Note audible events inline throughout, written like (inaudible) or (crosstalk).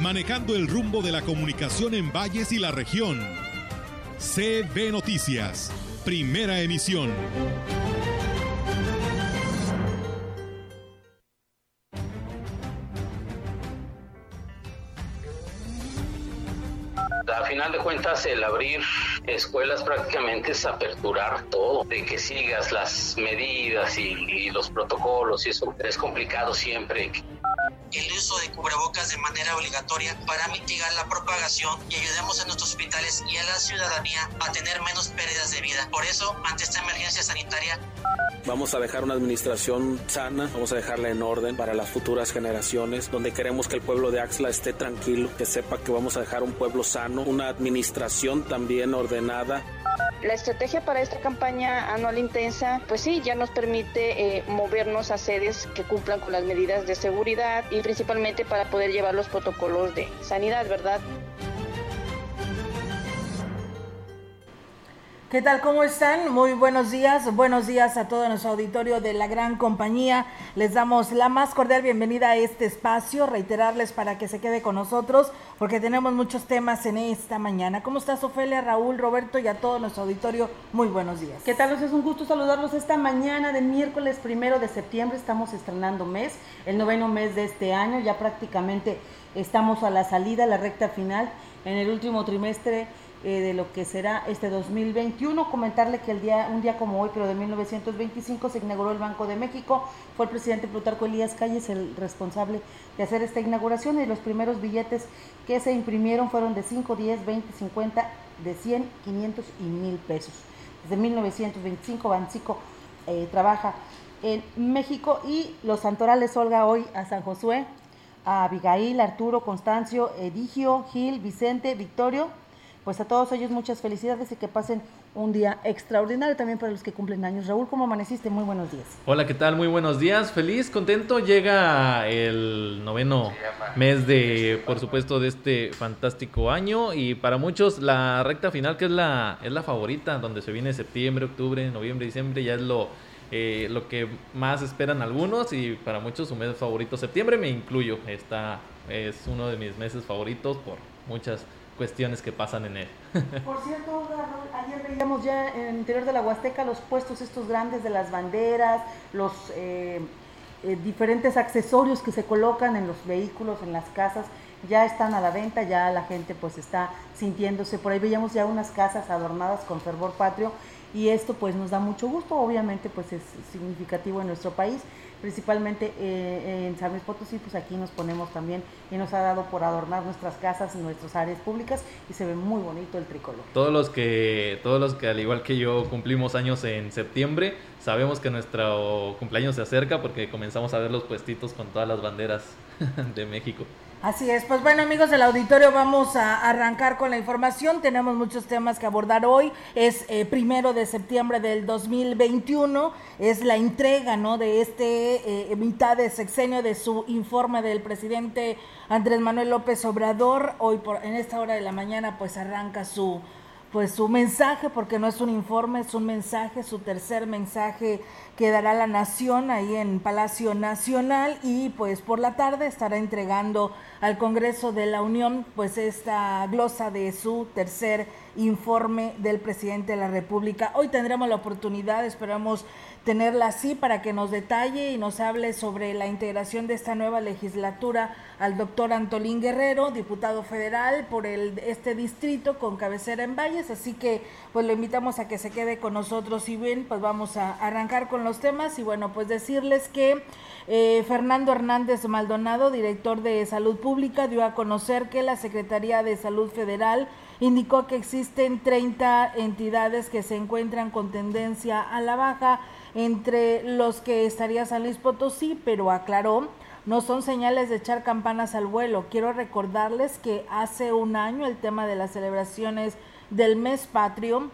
manejando el rumbo de la comunicación en valles y la región. CB Noticias, primera emisión. A final de cuentas, el abrir escuelas prácticamente es aperturar todo, de que sigas las medidas y, los protocolos y eso es complicado siempre el uso de cubrebocas de manera obligatoria para mitigar la propagación y ayudemos a nuestros hospitales y a la ciudadanía a tener menos pérdidas de vida. Por eso, ante esta emergencia sanitaria, Vamos a dejar una administración sana, vamos a dejarla en orden para las futuras generaciones, donde queremos que el pueblo de Axla esté tranquilo, que sepa que vamos a dejar un pueblo sano, una administración también ordenada. La estrategia para esta campaña anual intensa, pues sí, ya nos permite eh, movernos a sedes que cumplan con las medidas de seguridad y principalmente para poder llevar los protocolos de sanidad, ¿verdad? ¿Qué tal? ¿Cómo están? Muy buenos días. Buenos días a todo nuestro auditorio de la gran compañía. Les damos la más cordial bienvenida a este espacio. Reiterarles para que se quede con nosotros porque tenemos muchos temas en esta mañana. ¿Cómo estás, Ofelia, Raúl, Roberto y a todo nuestro auditorio? Muy buenos días. ¿Qué tal? Es un gusto saludarlos esta mañana de miércoles primero de septiembre. Estamos estrenando mes, el noveno mes de este año. Ya prácticamente estamos a la salida, la recta final. En el último trimestre eh, de lo que será este 2021. Comentarle que el día, un día como hoy, pero de 1925, se inauguró el Banco de México. Fue el presidente Plutarco Elías Calles el responsable de hacer esta inauguración y los primeros billetes que se imprimieron fueron de 5, 10, 20, 50, de 100, 500 y 1000 pesos. Desde 1925 Bancico eh, trabaja en México y los santorales Olga hoy a San Josué, a Abigail, Arturo, Constancio, Edigio, Gil, Vicente, Victorio pues a todos ellos muchas felicidades y que pasen un día extraordinario también para los que cumplen años. Raúl, ¿cómo amaneciste? Muy buenos días. Hola, ¿qué tal? Muy buenos días. Feliz, contento. Llega el noveno mes de, por supuesto, de este fantástico año y para muchos la recta final que es la, es la favorita, donde se viene septiembre, octubre, noviembre, diciembre, ya es lo, eh, lo que más esperan algunos y para muchos su mes favorito septiembre, me incluyo. Esta es uno de mis meses favoritos por muchas cuestiones que pasan en él. (laughs) Por cierto, ayer veíamos ya en el interior de la Huasteca los puestos estos grandes de las banderas, los eh, eh, diferentes accesorios que se colocan en los vehículos, en las casas, ya están a la venta, ya la gente pues está sintiéndose, por ahí veíamos ya unas casas adornadas con fervor patrio y esto pues nos da mucho gusto, obviamente pues es significativo en nuestro país principalmente eh, en San Luis Potosí, pues aquí nos ponemos también y nos ha dado por adornar nuestras casas y nuestras áreas públicas y se ve muy bonito el tricolor. Todos los que, todos los que al igual que yo cumplimos años en septiembre, sabemos que nuestro cumpleaños se acerca porque comenzamos a ver los puestitos con todas las banderas (laughs) de México. Así es, pues bueno amigos del auditorio, vamos a arrancar con la información. Tenemos muchos temas que abordar hoy. Es eh, primero de septiembre del 2021, es la entrega ¿no? de este eh, mitad de sexenio de su informe del presidente Andrés Manuel López Obrador. Hoy por, en esta hora de la mañana pues arranca su pues su mensaje, porque no es un informe, es un mensaje, su tercer mensaje que dará la nación ahí en Palacio Nacional. Y pues por la tarde estará entregando al Congreso de la Unión pues esta glosa de su tercer informe del presidente de la República. Hoy tendremos la oportunidad, esperamos tenerla así para que nos detalle y nos hable sobre la integración de esta nueva legislatura al doctor Antolín Guerrero, diputado federal por el, este distrito con cabecera en Valles, así que pues lo invitamos a que se quede con nosotros. Y bien, pues vamos a arrancar con los temas. Y bueno, pues decirles que eh, Fernando Hernández Maldonado, director de Salud Pública, dio a conocer que la Secretaría de Salud Federal indicó que existen 30 entidades que se encuentran con tendencia a la baja, entre los que estaría San Luis Potosí, pero aclaró, no son señales de echar campanas al vuelo. Quiero recordarles que hace un año el tema de las celebraciones del mes patrio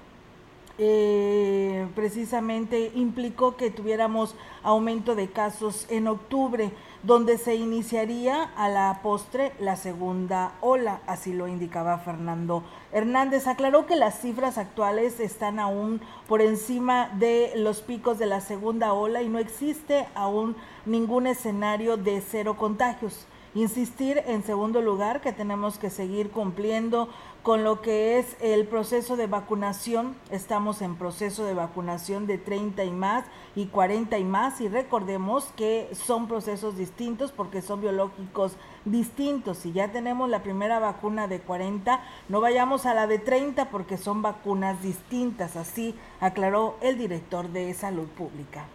eh, precisamente implicó que tuviéramos aumento de casos en octubre, donde se iniciaría a la postre la segunda ola, así lo indicaba Fernando Hernández. Aclaró que las cifras actuales están aún por encima de los picos de la segunda ola y no existe aún ningún escenario de cero contagios. Insistir en segundo lugar que tenemos que seguir cumpliendo con lo que es el proceso de vacunación. Estamos en proceso de vacunación de 30 y más y 40 y más y recordemos que son procesos distintos porque son biológicos distintos. Si ya tenemos la primera vacuna de 40, no vayamos a la de 30 porque son vacunas distintas, así aclaró el director de Salud Pública.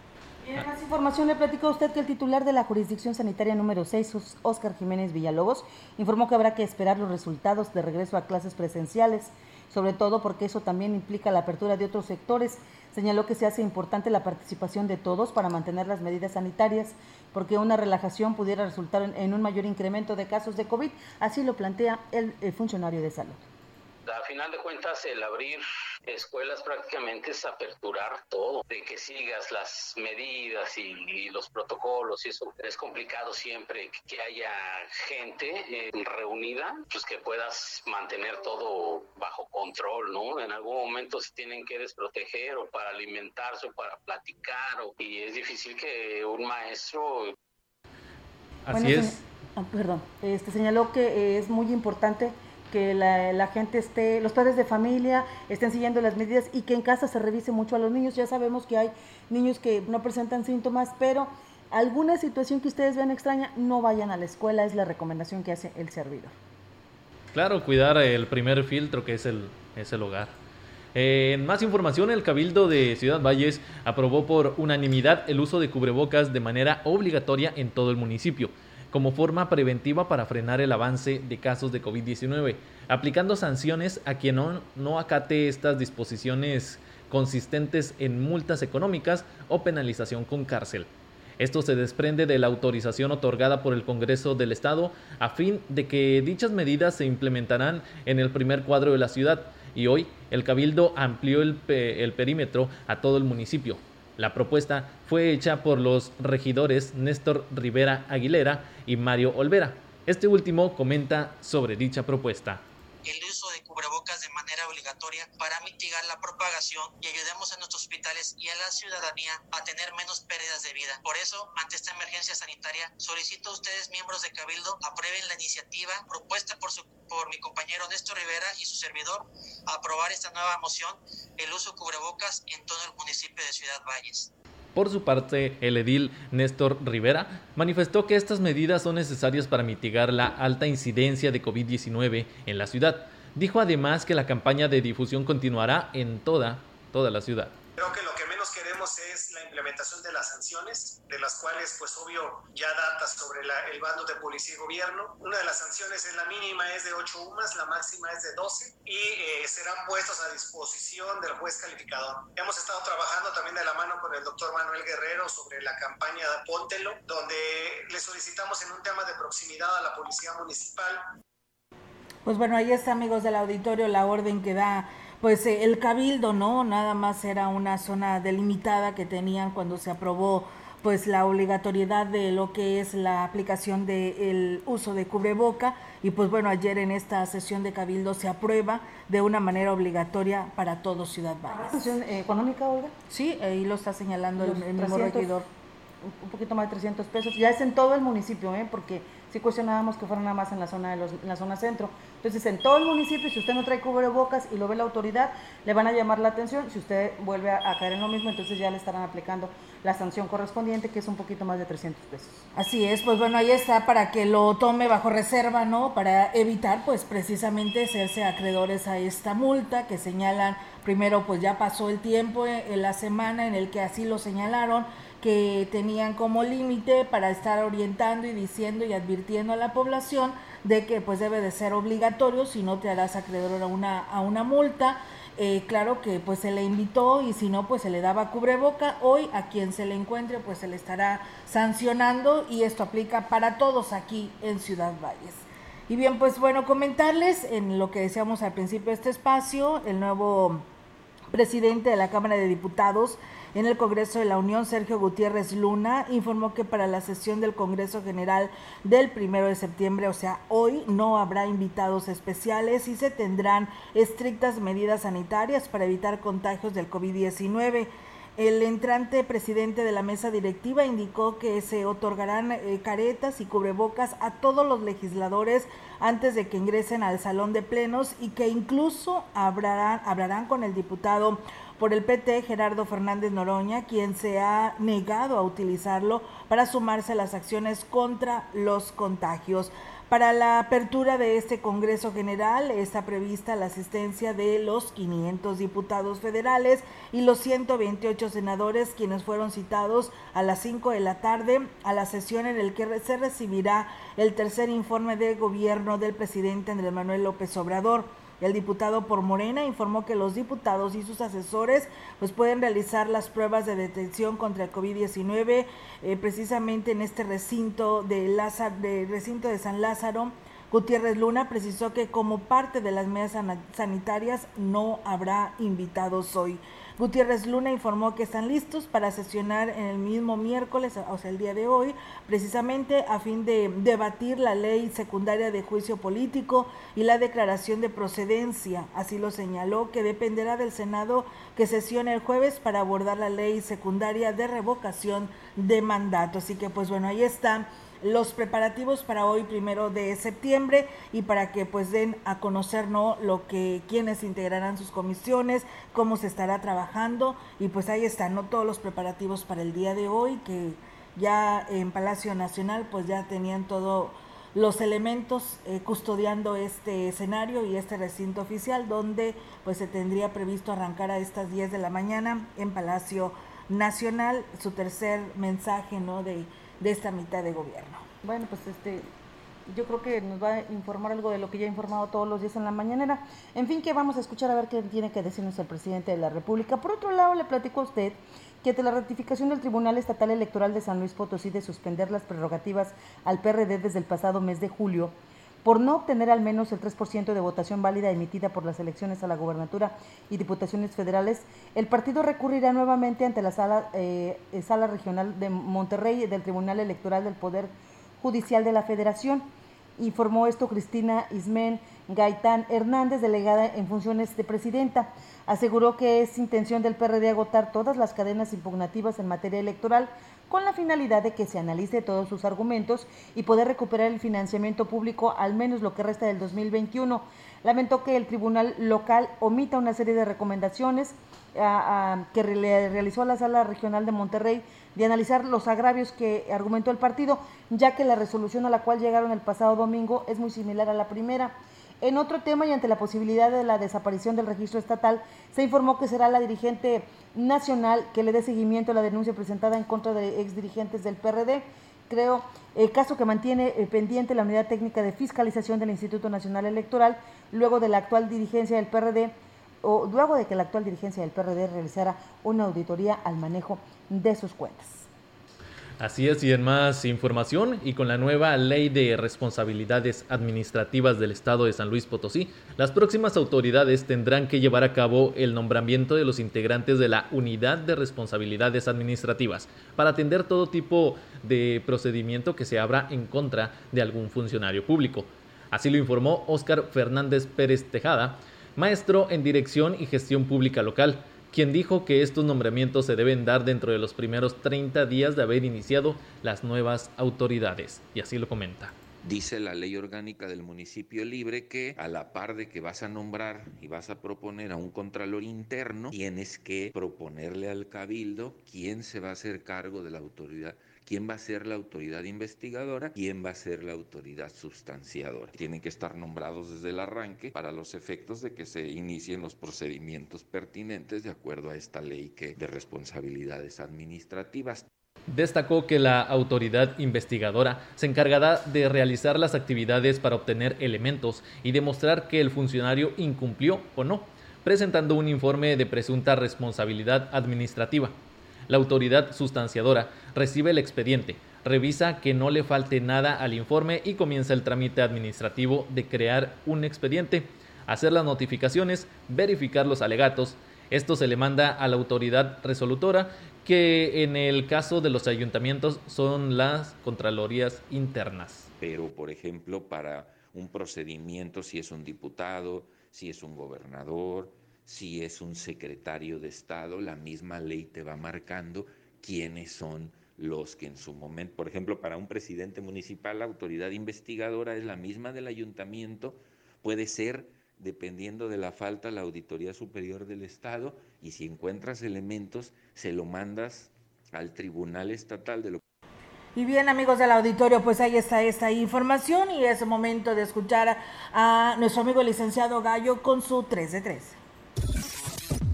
En más información, le platicó a usted que el titular de la jurisdicción sanitaria número 6, Óscar Jiménez Villalobos, informó que habrá que esperar los resultados de regreso a clases presenciales, sobre todo porque eso también implica la apertura de otros sectores. Señaló que se hace importante la participación de todos para mantener las medidas sanitarias, porque una relajación pudiera resultar en un mayor incremento de casos de COVID, así lo plantea el, funcionario de salud. A final de cuentas, el abrir escuelas prácticamente es aperturar todo, de que sigas las medidas y, los protocolos y eso. Es complicado siempre que haya gente eh, reunida, pues que puedas mantener todo bajo control, ¿no? En algún momento se tienen que desproteger o para alimentarse o para platicar o, y es difícil que un maestro... Así es. Ah, perdón, este señaló que es muy importante que la, gente esté, los padres de familia estén siguiendo las medidas y que en casa se revise mucho a los niños. Ya sabemos que hay niños que no presentan síntomas, pero alguna situación que ustedes vean extraña, no vayan a la escuela, es la recomendación que hace el servidor. Claro, cuidar el primer filtro que es el, es el hogar. En más información, el Cabildo de Ciudad Valles aprobó por unanimidad el uso de cubrebocas de manera obligatoria en todo el municipio como forma preventiva para frenar el avance de casos de COVID-19, aplicando sanciones a quien no, acate estas disposiciones consistentes en multas económicas o penalización con cárcel. Esto se desprende de la autorización otorgada por el Congreso del Estado a fin de que dichas medidas se implementarán en el primer cuadro de la ciudad y hoy el Cabildo amplió el, el perímetro a todo el municipio, la propuesta fue hecha por los regidores Néstor Rivera Aguilera y Mario Olvera. Este último comenta sobre dicha propuesta el uso de cubrebocas de manera obligatoria para mitigar la propagación y ayudemos a nuestros hospitales y a la ciudadanía a tener menos pérdidas de vida. Por eso, ante esta emergencia sanitaria, solicito a ustedes, miembros de Cabildo, aprueben la iniciativa propuesta por, mi compañero Néstor Rivera y su servidor, aprobar esta nueva moción, el uso de cubrebocas en todo el municipio de Ciudad Valles. Por su parte, el edil Néstor Rivera manifestó que estas medidas son necesarias para mitigar la alta incidencia de COVID-19 en la ciudad. Dijo además que la campaña de difusión continuará en toda, toda la ciudad. Menos queremos es la implementación de las sanciones, de las cuales, pues obvio, ya data sobre el bando de policía y gobierno. Una de las sanciones es la mínima, es de 8 UMAS, la máxima es de 12 y eh, serán puestos a disposición del juez calificador. Hemos estado trabajando también de la mano con el doctor Manuel Guerrero sobre la campaña de Póntelo, donde le solicitamos en un tema de proximidad a la policía municipal. Pues bueno, ahí está, amigos del auditorio, la orden que da pues eh, el cabildo, ¿no? Nada más era una zona delimitada que tenían cuando se aprobó pues la obligatoriedad de lo que es la aplicación del uso de cubreboca y pues bueno, ayer en esta sesión de Cabildo se aprueba de una manera obligatoria para todo Ciudad Valles. ¿Sanción económica, Olga? Sí, ahí lo está señalando el, mismo regidor. Un poquito más de 300 pesos, ya es en todo el municipio, ¿eh? porque sí cuestionábamos que fuera nada más en la zona de los, la zona centro. Entonces, en todo el municipio, si usted no trae cubrebocas y lo ve la autoridad, le van a llamar la atención. Si usted vuelve a, caer en lo mismo, entonces ya le estarán aplicando la sanción correspondiente, que es un poquito más de 300 pesos. Así es, pues bueno, ahí está para que lo tome bajo reserva, ¿no? Para evitar, pues precisamente, serse acreedores a esta multa que señalan, primero, pues ya pasó el tiempo en la semana en el que así lo señalaron que tenían como límite para estar orientando y diciendo y advirtiendo a la población de que pues debe de ser obligatorio, si no te harás acreedor a una, a una multa. Eh, claro que pues se le invitó y si no pues se le daba cubreboca. Hoy a quien se le encuentre pues se le estará sancionando y esto aplica para todos aquí en Ciudad Valles. Y bien, pues bueno, comentarles en lo que decíamos al principio de este espacio, el nuevo presidente de la Cámara de Diputados en el Congreso de la Unión, Sergio Gutiérrez Luna, informó que para la sesión del Congreso General del primero de septiembre, o sea, hoy, no habrá invitados especiales y se tendrán estrictas medidas sanitarias para evitar contagios del COVID-19. El entrante presidente de la mesa directiva indicó que se otorgarán eh, caretas y cubrebocas a todos los legisladores antes de que ingresen al salón de plenos y que incluso hablarán, hablarán con el diputado por el PT Gerardo Fernández Noroña, quien se ha negado a utilizarlo para sumarse a las acciones contra los contagios. Para la apertura de este Congreso General está prevista la asistencia de los 500 diputados federales y los 128 senadores quienes fueron citados a las 5 de la tarde a la sesión en el que se recibirá el tercer informe de gobierno del presidente Andrés Manuel López Obrador. El diputado por Morena informó que los diputados y sus asesores pues pueden realizar las pruebas de detención contra el COVID-19 eh, precisamente en este recinto de, Lázaro, de recinto de San Lázaro. Gutiérrez Luna precisó que como parte de las medidas sanitarias no habrá invitados hoy. Gutiérrez Luna informó que están listos para sesionar en el mismo miércoles, o sea, el día de hoy, precisamente a fin de debatir la ley secundaria de juicio político y la declaración de procedencia. Así lo señaló, que dependerá del Senado que sesione el jueves para abordar la ley secundaria de revocación de mandato. Así que, pues bueno, ahí está los preparativos para hoy primero de septiembre y para que pues den a conocer no lo que quienes integrarán sus comisiones cómo se estará trabajando y pues ahí están no todos los preparativos para el día de hoy que ya en Palacio Nacional pues ya tenían todos los elementos eh, custodiando este escenario y este recinto oficial donde pues se tendría previsto arrancar a estas 10 de la mañana en Palacio Nacional su tercer mensaje no de de esta mitad de gobierno. Bueno, pues este, yo creo que nos va a informar algo de lo que ya ha informado todos los días en la mañanera. En fin, que vamos a escuchar a ver qué tiene que decirnos el presidente de la República. Por otro lado, le platico a usted que ante la ratificación del Tribunal Estatal Electoral de San Luis Potosí de suspender las prerrogativas al PRD desde el pasado mes de julio, por no obtener al menos el 3% de votación válida emitida por las elecciones a la gobernatura y diputaciones federales, el partido recurrirá nuevamente ante la sala, eh, regional de Monterrey del Tribunal Electoral del Poder Judicial de la Federación. Informó esto Cristina Ismén Gaitán Hernández, delegada en funciones de presidenta. Aseguró que es intención del PRD agotar todas las cadenas impugnativas en materia electoral con la finalidad de que se analice todos sus argumentos y poder recuperar el financiamiento público al menos lo que resta del 2021. Lamentó que el tribunal local omita una serie de recomendaciones que realizó la sala regional de Monterrey de analizar los agravios que argumentó el partido, ya que la resolución a la cual llegaron el pasado domingo es muy similar a la primera. En otro tema y ante la posibilidad de la desaparición del registro estatal, se informó que será la dirigente nacional que le dé seguimiento a la denuncia presentada en contra de exdirigentes del PRD. Creo, el caso que mantiene eh, pendiente la unidad técnica de fiscalización del Instituto Nacional Electoral, luego de la actual dirigencia del PRD, o luego de que la actual dirigencia del PRD realizara una auditoría al manejo de sus cuentas. Así es, y en más información, y con la nueva ley de responsabilidades administrativas del Estado de San Luis Potosí, las próximas autoridades tendrán que llevar a cabo el nombramiento de los integrantes de la Unidad de Responsabilidades Administrativas para atender todo tipo de procedimiento que se abra en contra de algún funcionario público. Así lo informó Óscar Fernández Pérez Tejada, maestro en Dirección y Gestión Pública Local quien dijo que estos nombramientos se deben dar dentro de los primeros 30 días de haber iniciado las nuevas autoridades. Y así lo comenta. Dice la ley orgánica del municipio libre que a la par de que vas a nombrar y vas a proponer a un contralor interno, tienes que proponerle al cabildo quién se va a hacer cargo de la autoridad quién va a ser la autoridad investigadora, quién va a ser la autoridad sustanciadora. Tienen que estar nombrados desde el arranque para los efectos de que se inicien los procedimientos pertinentes de acuerdo a esta ley que, de responsabilidades administrativas. Destacó que la autoridad investigadora se encargará de realizar las actividades para obtener elementos y demostrar que el funcionario incumplió o no, presentando un informe de presunta responsabilidad administrativa. La autoridad sustanciadora recibe el expediente, revisa que no le falte nada al informe y comienza el trámite administrativo de crear un expediente, hacer las notificaciones, verificar los alegatos. Esto se le manda a la autoridad resolutora, que en el caso de los ayuntamientos son las contralorías internas. Pero, por ejemplo, para un procedimiento, si es un diputado, si es un gobernador, si es un secretario de Estado, la misma ley te va marcando quiénes son los que en su momento, por ejemplo, para un presidente municipal, la autoridad investigadora es la misma del ayuntamiento, puede ser, dependiendo de la falta, la Auditoría Superior del Estado, y si encuentras elementos, se lo mandas al Tribunal Estatal de lo y bien, amigos del auditorio, pues ahí está esta información y es momento de escuchar a nuestro amigo licenciado Gallo con su 3 de 3.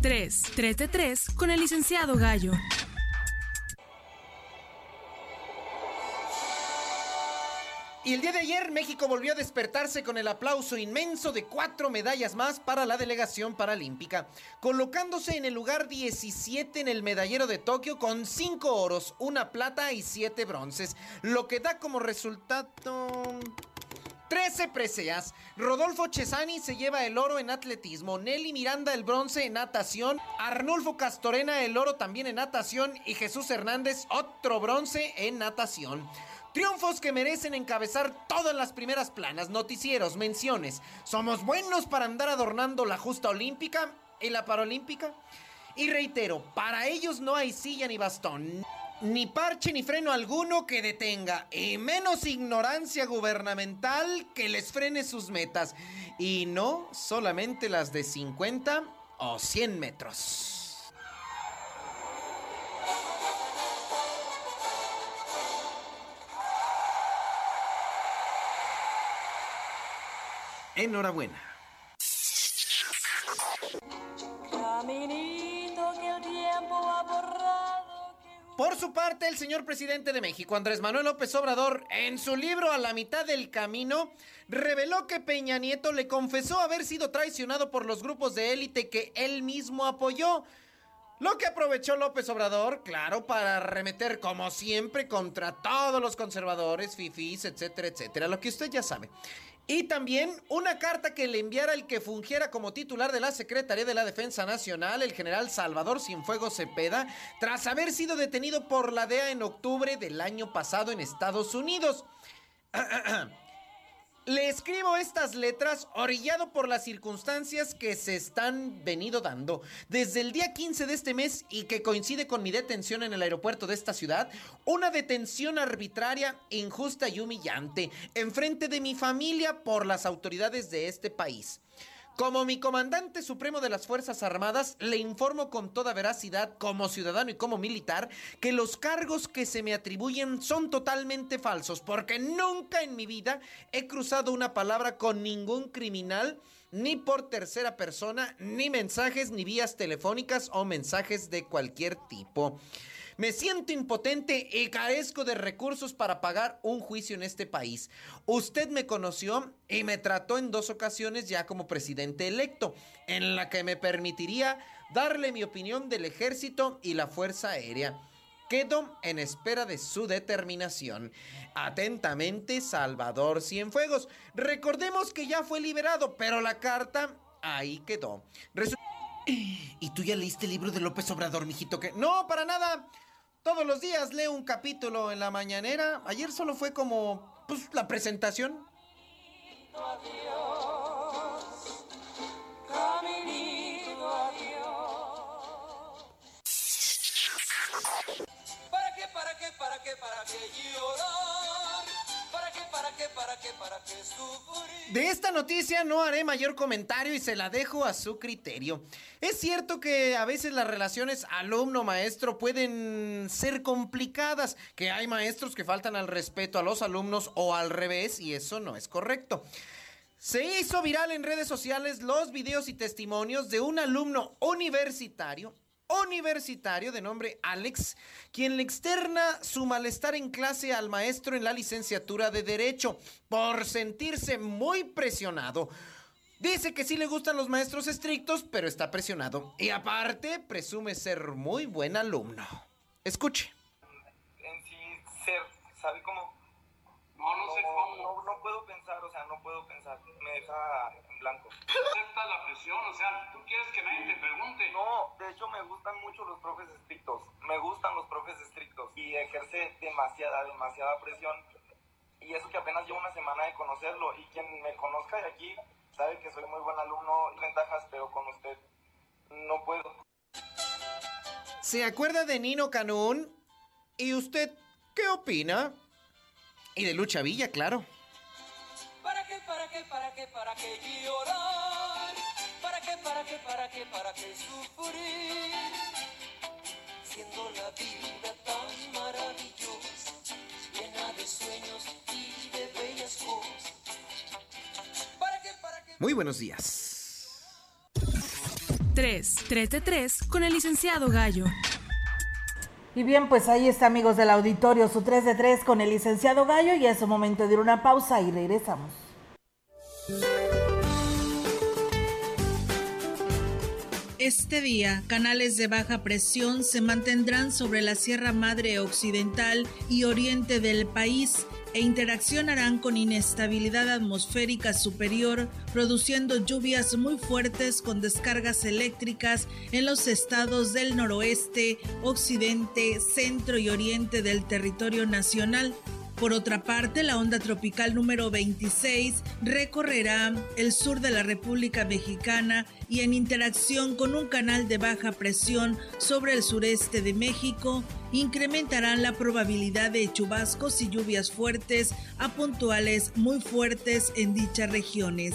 3, 3 de 3 con el licenciado Gallo. Y el día de ayer México volvió a despertarse con el aplauso inmenso de cuatro medallas más para la delegación paralímpica, colocándose en el lugar 17 en el medallero de Tokio con cinco oros, una plata y siete bronces, lo que da como resultado 13 preseas. Rodolfo Chesani se lleva el oro en atletismo, Nelly Miranda el bronce en natación, Arnulfo Castorena el oro también en natación y Jesús Hernández otro bronce en natación. Triunfos que merecen encabezar todas las primeras planas, noticieros, menciones. Somos buenos para andar adornando la justa olímpica y la paralímpica. Y reitero, para ellos no hay silla ni bastón, ni parche ni freno alguno que detenga, y menos ignorancia gubernamental que les frene sus metas. Y no solamente las de 50 o 100 metros. Enhorabuena. Por su parte, el señor presidente de México, Andrés Manuel López Obrador, en su libro A la mitad del camino, reveló que Peña Nieto le confesó haber sido traicionado por los grupos de élite que él mismo apoyó. Lo que aprovechó López Obrador, claro, para remeter como siempre contra todos los conservadores, fifís, etcétera, etcétera, lo que usted ya sabe. Y también una carta que le enviara el que fungiera como titular de la Secretaría de la Defensa Nacional, el general Salvador Cienfuegos Cepeda, tras haber sido detenido por la DEA en octubre del año pasado en Estados Unidos. (clears throat) Le escribo estas letras orillado por las circunstancias que se están venido dando. Desde el día 15 de este mes y que coincide con mi detención en el aeropuerto de esta ciudad, una detención arbitraria, injusta y humillante, enfrente de mi familia por las autoridades de este país. Como mi comandante supremo de las Fuerzas Armadas, le informo con toda veracidad, como ciudadano y como militar, que los cargos que se me atribuyen son totalmente falsos, porque nunca en mi vida he cruzado una palabra con ningún criminal, ni por tercera persona, ni mensajes, ni vías telefónicas o mensajes de cualquier tipo. Me siento impotente y carezco de recursos para pagar un juicio en este país. Usted me conoció y me trató en dos ocasiones ya como presidente electo, en la que me permitiría darle mi opinión del ejército y la Fuerza Aérea. Quedo en espera de su determinación. Atentamente, Salvador Cienfuegos. Recordemos que ya fue liberado, pero la carta ahí quedó. ¿Y tú ya leíste el libro de López Obrador, mijito? Que no, para nada. Todos los días leo un capítulo en la mañanera. Ayer solo fue como pues, la presentación. ¿Para qué, para qué? De esta noticia no haré mayor comentario y se la dejo a su criterio. Es cierto que a veces las relaciones alumno-maestro pueden ser complicadas, que hay maestros que faltan al respeto a los alumnos o al revés y eso no es correcto. Se hizo viral en redes sociales los videos y testimonios de un alumno universitario universitario de nombre Alex, quien le externa su malestar en clase al maestro en la licenciatura de Derecho por sentirse muy presionado. Dice que sí le gustan los maestros estrictos, pero está presionado. Y aparte, presume ser muy buen alumno. Escuche. En sí, ser, ¿sabe cómo? No, no sé cómo. No, no puedo pensar, o sea, no puedo pensar. Me deja blanco. Acepta la presión, o sea, tú quieres que nadie te pregunte. No, de hecho me gustan mucho los profes estrictos. Me gustan los profes estrictos. Y ejerce demasiada, demasiada presión. Y eso que apenas llevo una semana de conocerlo. Y quien me conozca de aquí sabe que soy muy buen alumno, ventajas, pero con usted no puedo. ¿Se acuerda de Nino Canún? ¿Y usted qué opina? Y de Lucha Villa, claro. ¿Para qué, para qué, para qué, llorar? ¿Para qué, para qué, para qué, para qué sufrir? Siendo la vida tan maravillosa, llena de sueños y de bellas cosas. ¿Para qué, para qué? Muy buenos días. 3. 3 de 3 con el licenciado Gallo. Y bien, pues ahí está, amigos del auditorio, su 3 de 3 con el licenciado Gallo. Y es un momento de ir a una pausa y regresamos. Este día, canales de baja presión se mantendrán sobre la Sierra Madre Occidental y Oriente del país e interaccionarán con inestabilidad atmosférica superior, produciendo lluvias muy fuertes con descargas eléctricas en los estados del noroeste, occidente, centro y oriente del territorio nacional. Por otra parte, la onda tropical número 26 recorrerá el sur de la República Mexicana y en interacción con un canal de baja presión sobre el sureste de México, incrementarán la probabilidad de chubascos y lluvias fuertes a puntuales muy fuertes en dichas regiones.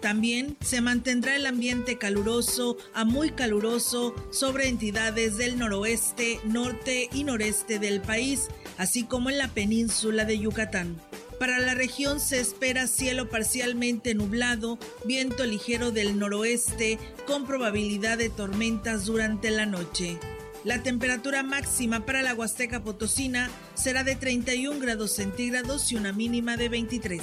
También se mantendrá el ambiente caluroso a muy caluroso sobre entidades del noroeste, norte y noreste del país, así como en la península de Yucatán. Para la región se espera cielo parcialmente nublado, viento ligero del noroeste con probabilidad de tormentas durante la noche. La temperatura máxima para la Huasteca Potosina será de 31 grados centígrados y una mínima de 23.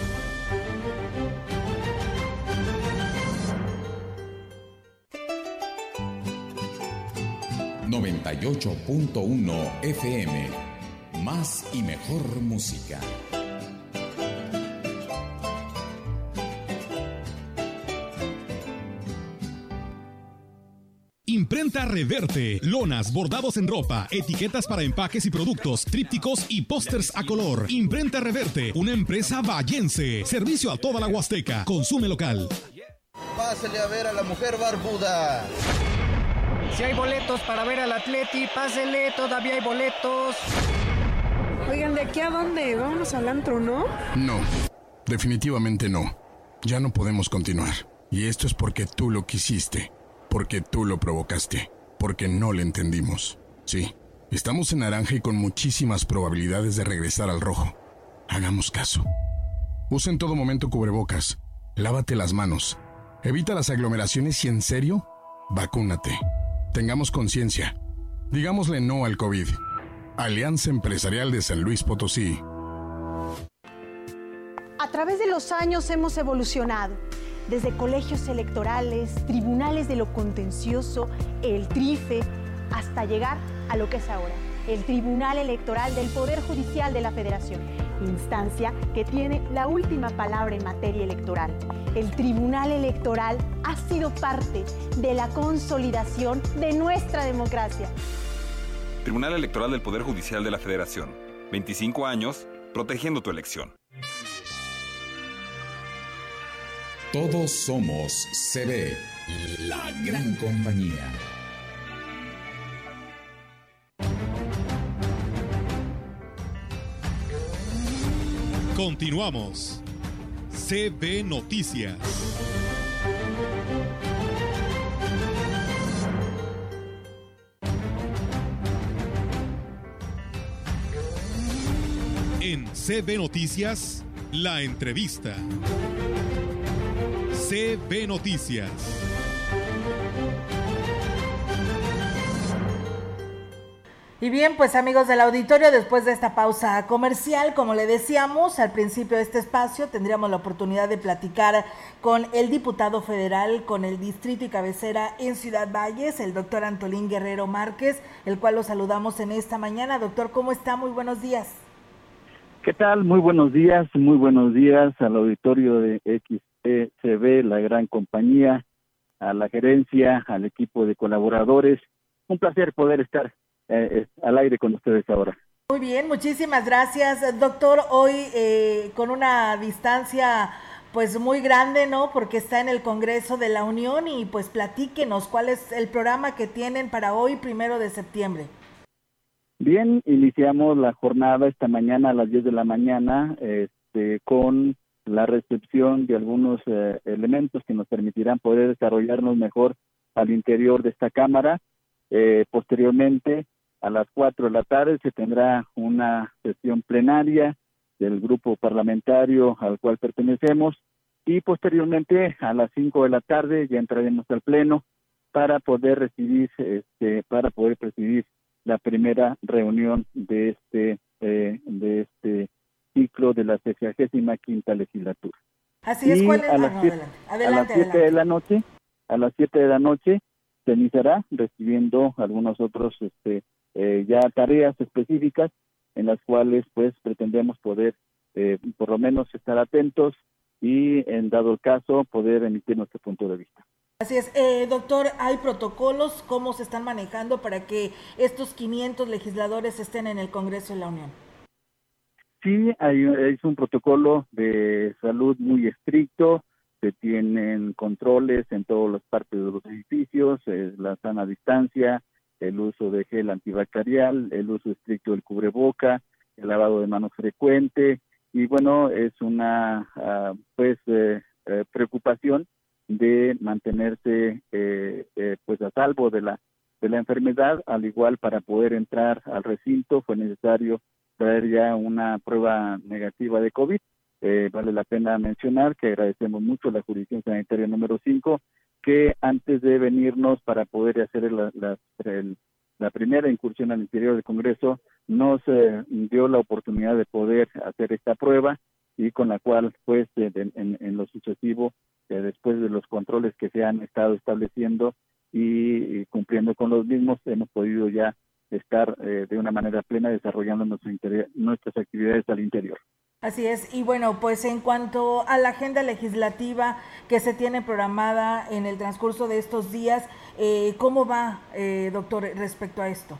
98.1 FM. Más y mejor música. Imprenta Reverte, lonas, bordados en ropa, etiquetas para empaques y productos, trípticos y pósters a color. Imprenta Reverte, una empresa vallense. Servicio a toda la Huasteca. Consume local. Pásele a ver a la mujer barbuda. Si hay boletos para ver al Atleti, pásele, todavía hay boletos. Oigan, ¿de aquí a dónde? Vamos al antro, ¿no? No, definitivamente no. Ya no podemos continuar. Y esto es porque tú lo quisiste, porque tú lo provocaste, porque no le entendimos. Sí, estamos en naranja y con muchísimas probabilidades de regresar al rojo. Hagamos caso. Usa en todo momento cubrebocas. Lávate las manos. Evita las aglomeraciones y en serio, vacúnate. Tengamos conciencia. Digámosle no al COVID. Alianza Empresarial de San Luis Potosí. A través de los años hemos evolucionado, desde colegios electorales, tribunales de lo contencioso, el TRIFE, hasta llegar a lo que es ahora, el Tribunal Electoral del Poder Judicial de la Federación, instancia que tiene la última palabra en materia electoral. El Tribunal Electoral ha sido parte de la consolidación de nuestra democracia. Tribunal Electoral del Poder Judicial de la Federación. 25 años protegiendo tu elección. Todos somos CB, la gran compañía. Continuamos. CB Noticias. En CB Noticias, la entrevista. CB Noticias. Y bien, pues amigos del auditorio, después de esta pausa comercial, como le decíamos al principio de este espacio, tendríamos la oportunidad de platicar con el diputado federal, con el distrito y cabecera en Ciudad Valles, el doctor Antolín Guerrero Márquez, el cual lo saludamos en esta mañana. Doctor, ¿cómo está? Muy buenos días. ¿Qué tal? Muy buenos días, muy buenos días al auditorio de XCB, la gran compañía, a la gerencia, al equipo de colaboradores. Un placer poder estar eh, al aire con ustedes ahora. Muy bien, muchísimas gracias, doctor. Hoy eh, con una distancia pues muy grande, ¿no? Porque está en el Congreso de la Unión y pues platíquenos cuál es el programa que tienen para hoy, primero de septiembre. Bien, iniciamos la jornada esta mañana a las 10 de la mañana este, con la recepción de algunos eh, elementos que nos permitirán poder desarrollarnos mejor al interior de esta Cámara. Eh, posteriormente, a las 4 de la tarde se tendrá una sesión plenaria del grupo parlamentario al cual pertenecemos y posteriormente a las 5 de la tarde ya entraremos al pleno para poder recibir este para poder presidir la primera reunión de este eh, de este ciclo de la 65 quinta legislatura. Así es, ¿cuál es? A las, adelante, adelante, a las 7 de la noche, a las 7 de la noche se iniciará recibiendo algunos otros este eh, ya tareas específicas en las cuales pues pretendemos poder eh, por lo menos estar atentos y en dado el caso poder emitir nuestro punto de vista. Así es, eh, doctor, ¿hay protocolos? ¿Cómo se están manejando para que estos 500 legisladores estén en el Congreso de la Unión? Sí, hay, es un protocolo de salud muy estricto, se tienen controles en todas las partes de los edificios, la sana distancia, el uso de gel antibacterial, el uso estricto del cubreboca, el lavado de manos frecuente y bueno, es una ah, pues eh, eh, preocupación de mantenerse eh, pues a salvo de la de la enfermedad, al igual para poder entrar al recinto fue necesario traer ya una prueba negativa de COVID. vale la pena mencionar que agradecemos mucho la jurisdicción sanitaria número 5 que antes de venirnos para poder hacer la, primera incursión al interior del Congreso, nos dio la oportunidad de poder hacer esta prueba y con la cual, pues, en, lo sucesivo, eh, después de los controles que se han estado estableciendo y, cumpliendo con los mismos, hemos podido ya estar eh, de una manera plena desarrollando nuestro nuestras actividades al interior. Así es, y bueno, pues en cuanto a la agenda legislativa que se tiene programada en el transcurso de estos días, eh, ¿cómo va, eh, doctor, respecto a esto?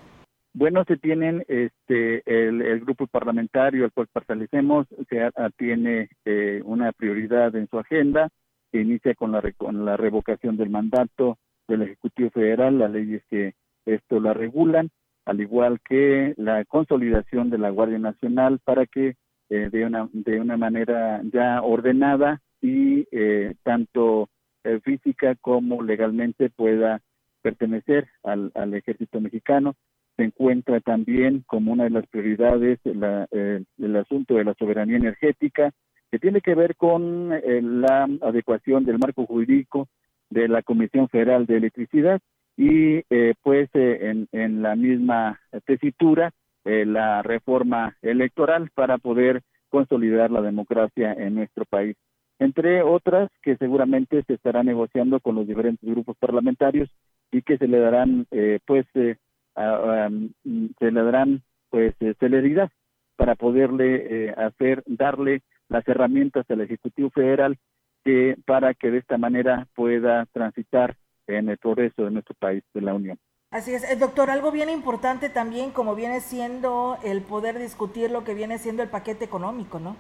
Bueno, se tienen este el, grupo parlamentario al cual pertenecemos, que tiene eh, una prioridad en su agenda, que inicia con la, con la revocación del mandato del Ejecutivo Federal, las leyes que esto la regulan, al igual que la consolidación de la Guardia Nacional para que eh, de, una, de una manera ya ordenada y eh, tanto eh, física como legalmente pueda pertenecer al, al, ejército mexicano. Se encuentra también como una de las prioridades la, el asunto de la soberanía energética, que tiene que ver con la adecuación del marco jurídico de la Comisión Federal de Electricidad y pues en, en la misma tesitura eh, la reforma electoral para poder consolidar la democracia en nuestro país. Entre otras que seguramente se estará negociando con los diferentes grupos parlamentarios y que se le darán, eh, pues, eh, se le darán, pues, celeridad para poderle hacer, darle las herramientas al Ejecutivo Federal que, para que de esta manera pueda transitar en el progreso de nuestro país, de la Unión. Así es, eh, doctor, algo bien importante también, como viene siendo el poder discutir lo que viene siendo el paquete económico, ¿no?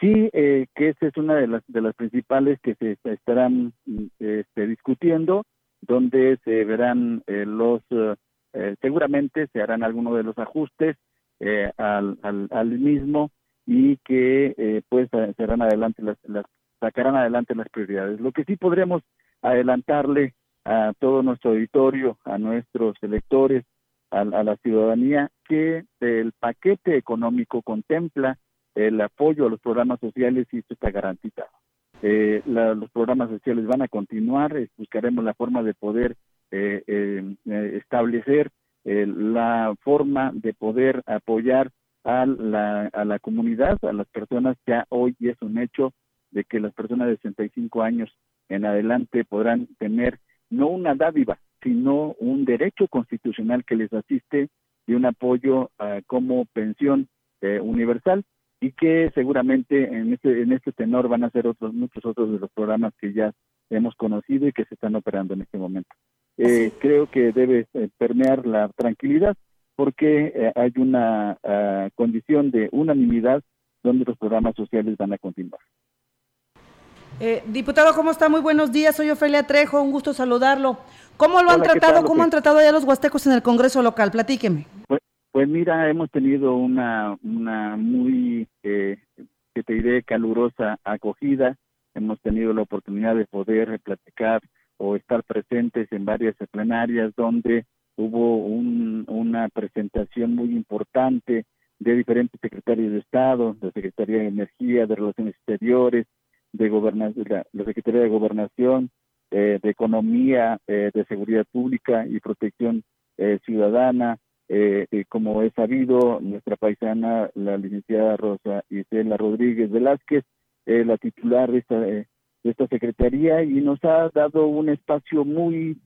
Sí, eh, que esa es una de las de las principales que se estarán este, discutiendo, donde se verán eh, los, seguramente se harán algunos de los ajustes al, al, al, mismo y que eh, pues serán adelante las, las sacarán adelante las prioridades. Lo que sí podríamos adelantarle a todo nuestro auditorio, a nuestros electores, a, la ciudadanía, que el paquete económico contempla el apoyo a los programas sociales y esto está garantizado. Eh, los programas sociales van a continuar, eh, buscaremos la forma de poder eh, establecer la forma de poder apoyar a la, a la comunidad, a las personas, ya hoy es un hecho de que las personas de 65 años en adelante podrán tener no una dádiva, sino un derecho constitucional que les asiste y un apoyo como pensión eh, universal y que seguramente en este en este tenor van a ser otros muchos otros de los programas que ya hemos conocido y que se están operando en este momento. Eh, creo que debe eh, permear la tranquilidad porque hay una ah, condición de unanimidad donde los programas sociales van a continuar. Eh, diputado, ¿cómo está? Muy buenos días. Soy Ofelia Trejo, un gusto saludarlo. ¿Cómo lo han tratado? ¿Cómo han tratado ya los huastecos en el Congreso local? Platíqueme. Pues, pues mira, hemos tenido una, una muy, eh, que te diré, calurosa acogida. Hemos tenido la oportunidad de poder platicar o estar presentes en varias plenarias donde hubo una presentación muy importante de diferentes secretarios de Estado, de Secretaría de Energía, de Relaciones Exteriores, de gobernación, la, Secretaría de Gobernación, eh, de Economía, eh, de Seguridad Pública y Protección eh, Ciudadana, como he sabido, nuestra paisana, la licenciada Rosa Isela Rodríguez Velázquez, la titular de esta, de esta secretaría, y nos ha dado un espacio muy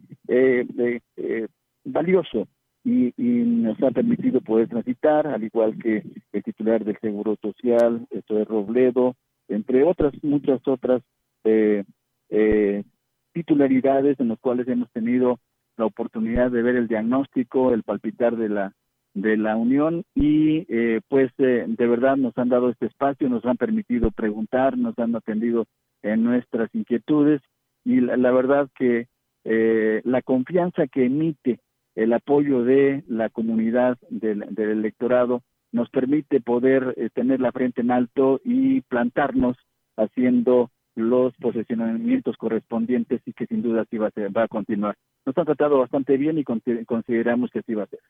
valioso y, y, nos ha permitido poder transitar, al igual que el titular del Seguro Social, esto es Robledo, entre otras muchas otras eh, eh, titularidades en las cuales hemos tenido la oportunidad de ver el diagnóstico, el palpitar de la de la unión y eh, pues de verdad nos han dado este espacio, nos han permitido preguntar, nos han atendido en nuestras inquietudes y la, verdad que la confianza que emite el apoyo de la comunidad del electorado nos permite poder eh, tener la frente en alto y plantarnos haciendo los posicionamientos correspondientes y que sin duda así va a, va a continuar. Nos han tratado bastante bien y consideramos que así va a ser.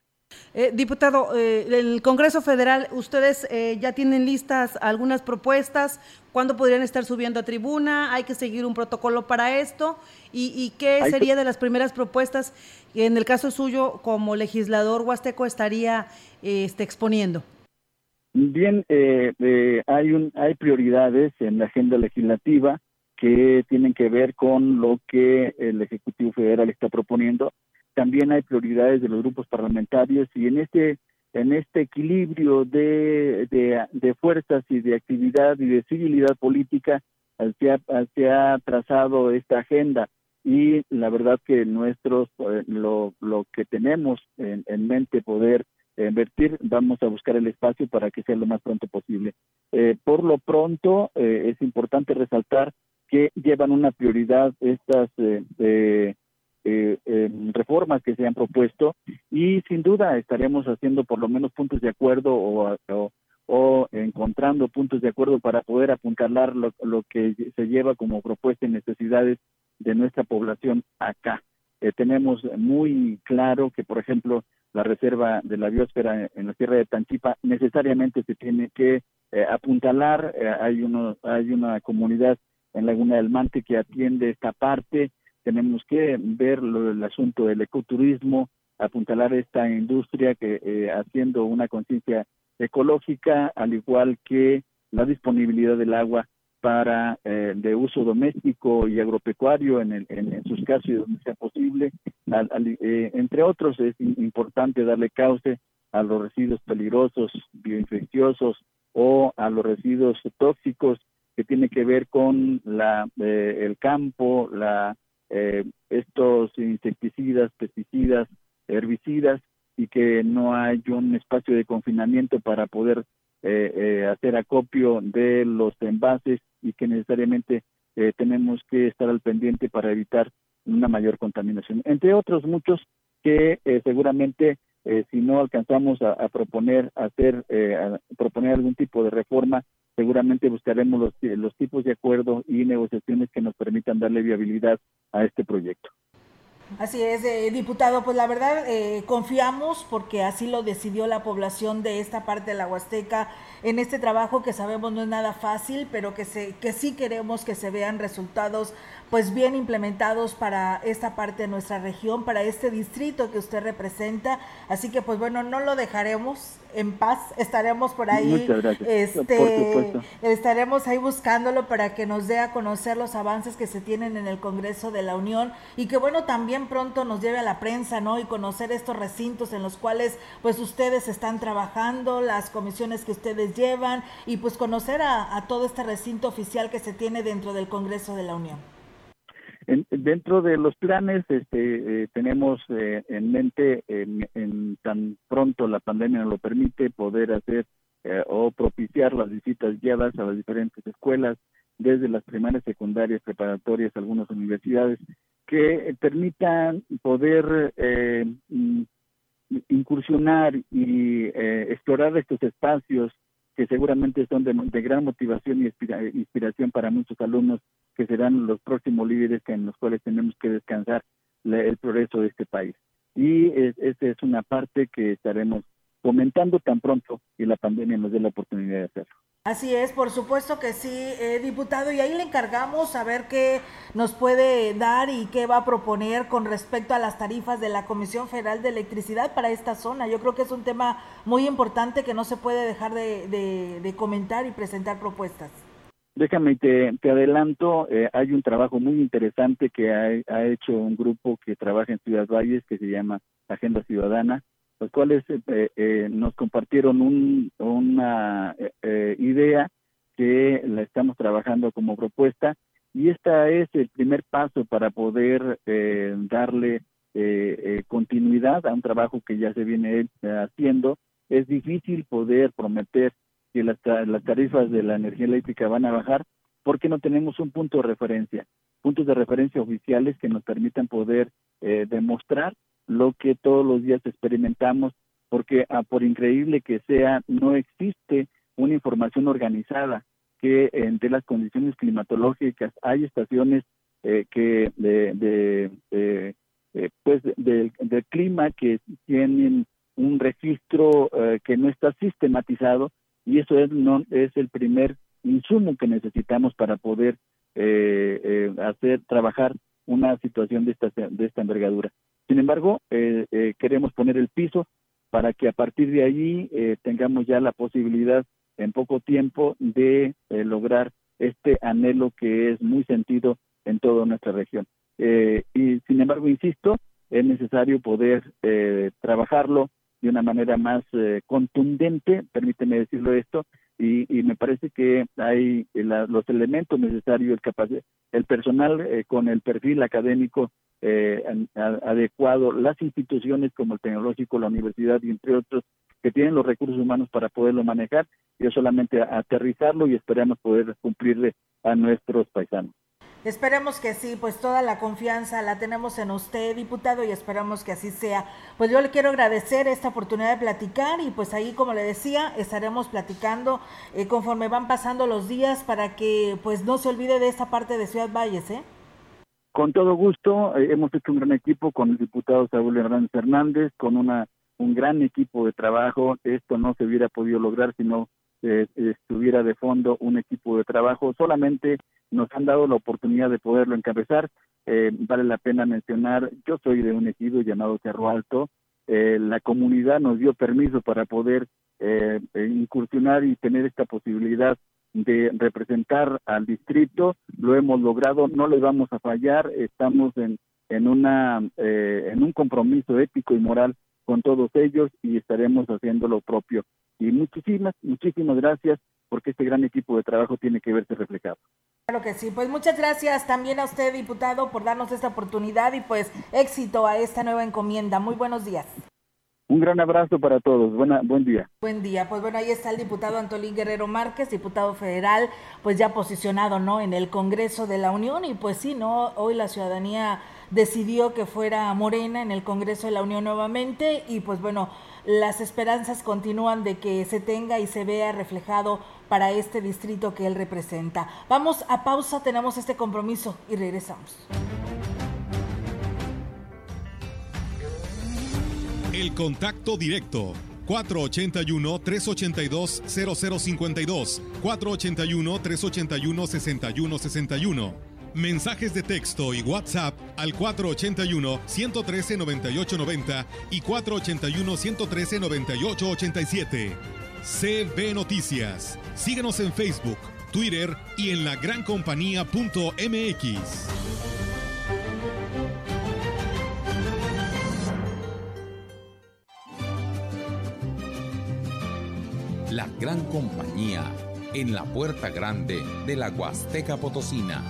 Eh, diputado, eh, el Congreso Federal, ustedes eh, ya tienen listas algunas propuestas. ¿Cuándo podrían estar subiendo a tribuna? ¿Hay que seguir un protocolo para esto? ¿Y, y qué sería de las primeras propuestas que en el caso suyo como legislador huasteco estaría este, exponiendo? Bien, hay, un, hay prioridades en la agenda legislativa que tienen que ver con lo que el Ejecutivo Federal está proponiendo. También hay prioridades de los grupos parlamentarios y en este en este equilibrio de, de, fuerzas y de actividad y de civilidad política se ha, se ha trazado esta agenda y la verdad que nuestros eh, lo, lo que tenemos en, en mente poder invertir, vamos a buscar el espacio para que sea lo más pronto posible. Eh, por lo pronto, eh, es importante resaltar que llevan una prioridad estas eh, eh, em, reformas que se han propuesto y sin duda estaremos haciendo por lo menos puntos de acuerdo o, o, encontrando puntos de acuerdo para poder apuntalar lo, lo, que se lleva como propuesta y necesidades de nuestra población acá. Eh, tenemos muy claro que, por ejemplo, la reserva de la biosfera en la tierra de Tanchipa necesariamente se tiene que apuntalar. hay, uno, hay una comunidad en Laguna del Mante que atiende esta parte. Tenemos que ver lo, el asunto del ecoturismo, apuntalar esta industria que eh, haciendo una conciencia ecológica, al igual que la disponibilidad del agua para eh, de uso doméstico y agropecuario en, en, sus casos y donde sea posible. Eh, entre otros, es importante darle cauce a los residuos peligrosos, bioinfecciosos o a los residuos tóxicos que tiene que ver con la, eh, el campo, la, eh, estos insecticidas, pesticidas, herbicidas y que no hay un espacio de confinamiento para poder eh, hacer acopio de los envases y que necesariamente tenemos que estar al pendiente para evitar una mayor contaminación. Entre otros muchos que seguramente eh, si no alcanzamos a, proponer hacer eh, proponer algún tipo de reforma seguramente buscaremos los, los tipos de acuerdo y negociaciones que nos permitan darle viabilidad a este proyecto. Así es, eh, diputado, pues la verdad eh, confiamos porque así lo decidió la población de esta parte de la Huasteca. En este trabajo que sabemos no es nada fácil, pero que, se, que sí queremos que se vean resultados pues bien implementados para esta parte de nuestra región, para este distrito que usted representa. Así que pues bueno, no lo dejaremos en paz, estaremos por ahí, este, estaremos ahí buscándolo para que nos dé a conocer los avances que se tienen en el Congreso de la Unión y que bueno, también pronto nos lleve a la prensa, ¿no? Y conocer estos recintos en los cuales pues ustedes están trabajando, las comisiones que ustedes llevan y pues conocer a, a todo este recinto oficial que se tiene dentro del Congreso de la Unión dentro de los planes este, eh, tenemos eh, en mente, en, tan pronto la pandemia nos lo permite, poder hacer eh, o propiciar las visitas guiadas a las diferentes escuelas, desde las primarias, secundarias, preparatorias, algunas universidades, que permitan poder mm, incursionar y explorar estos espacios que seguramente son de, gran motivación y inspiración para muchos alumnos que serán los próximos líderes en los cuales tenemos que descansar el progreso de este país. Y esta es una parte que estaremos comentando tan pronto y la pandemia nos dé la oportunidad de hacerlo. Así es, por supuesto que sí, eh, diputado, y ahí le encargamos a ver qué nos puede dar y qué va a proponer con respecto a las tarifas de la Comisión Federal de Electricidad para esta zona. Yo creo que es un tema muy importante que no se puede dejar de, comentar y presentar propuestas. Déjame, te, te adelanto, eh, hay un trabajo muy interesante que ha, hecho un grupo que trabaja en Ciudad Valles que se llama Agenda Ciudadana los cuales eh, eh, nos compartieron una eh, idea que la estamos trabajando como propuesta y esta es el primer paso para poder darle continuidad a un trabajo que ya se viene haciendo. Es difícil poder prometer que las, las tarifas de la energía eléctrica van a bajar porque no tenemos un punto de referencia, puntos de referencia oficiales que nos permitan poder demostrar lo que todos los días experimentamos, porque ah, por increíble que sea, no existe una información organizada que entre las condiciones climatológicas hay estaciones eh, que de, eh, pues del clima que tienen un registro eh, que no está sistematizado y eso es no es el primer insumo que necesitamos para poder hacer trabajar una situación de esta de esta envergadura sin embargo, eh, eh, queremos poner el piso para que a partir de allí eh, tengamos ya la posibilidad en poco tiempo de lograr este anhelo que es muy sentido en toda nuestra región. y sin embargo, insisto, es necesario poder trabajarlo de una manera más contundente, permíteme decirlo esto, y, me parece que hay los elementos necesarios, el, personal con el perfil académico eh, adecuado, las instituciones como el tecnológico, la universidad y entre otros que tienen los recursos humanos para poderlo manejar, y solamente aterrizarlo y esperamos poder cumplirle a nuestros paisanos. Esperemos que sí, pues toda la confianza la tenemos en usted, diputado, y esperamos que así sea. Pues yo le quiero agradecer esta oportunidad de platicar y pues ahí, como le decía, estaremos platicando eh, conforme van pasando los días para que pues no se olvide de esta parte de Ciudad Valles, ¿eh? Con todo gusto, eh, hemos hecho un gran equipo con el diputado Saúl Hernández Hernández, con una un gran equipo de trabajo. Esto no se hubiera podido lograr si no eh, estuviera de fondo un equipo de trabajo. Solamente nos han dado la oportunidad de poderlo encabezar. Eh, vale la pena mencionar, yo soy de un ejido llamado Cerro Alto. la comunidad nos dio permiso para poder incursionar y tener esta posibilidad de representar al distrito, lo hemos logrado, no le vamos a fallar, estamos en, en, una, eh, en un compromiso ético y moral con todos ellos y estaremos haciendo lo propio. Y muchísimas, muchísimas gracias porque este gran equipo de trabajo tiene que verse reflejado. Claro que sí, pues muchas gracias también a usted, diputado, por darnos esta oportunidad y pues éxito a esta nueva encomienda. Muy buenos días. Un gran abrazo para todos. Buena, buen día. Buen día. Pues bueno, ahí está el diputado Antolín Guerrero Márquez, diputado federal, pues ya posicionado, ¿no? En el Congreso de la Unión y pues sí, ¿no? Hoy la ciudadanía decidió que fuera Morena en el Congreso de la Unión nuevamente y pues bueno, las esperanzas continúan de que se tenga y se vea reflejado para este distrito que él representa. Vamos a pausa, tenemos este compromiso y regresamos. El contacto directo 481-382-0052, 481-381-6161. Mensajes de texto y WhatsApp al 481-113-9890 y 481-113-9887. CB Noticias. Síguenos en Facebook, Twitter y en lagrancompañía.mx. La gran compañía en la puerta grande de la Huasteca Potosina.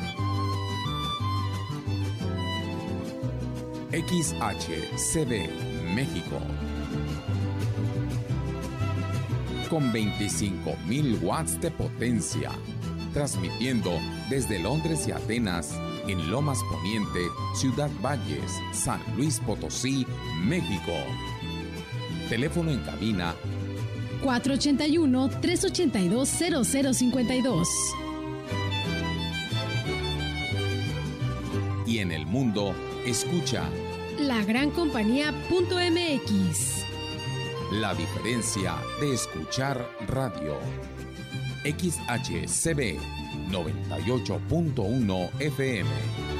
XHCD México. Con 25.000 watts de potencia. Transmitiendo desde Londres y Atenas, en Lomas Poniente, Ciudad Valles, San Luis Potosí, México. Teléfono en cabina 481-382-0052. Y en el mundo, escucha La gran compañía.mx. la diferencia de escuchar radio. XHCB 98.1 FM.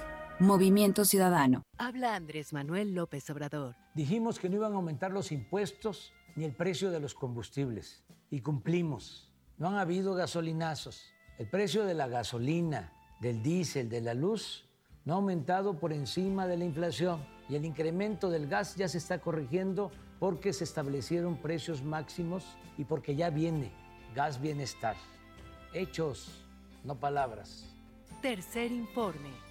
Movimiento Ciudadano. Habla Andrés Manuel López Obrador. Dijimos que no iban a aumentar los impuestos ni el precio de los combustibles. Y cumplimos. No han habido gasolinazos. El precio de la gasolina, del diésel, de la luz, no ha aumentado por encima de la inflación. Y el incremento del gas ya se está corrigiendo porque se establecieron precios máximos y porque ya viene gas bienestar. Hechos, no palabras. Tercer informe.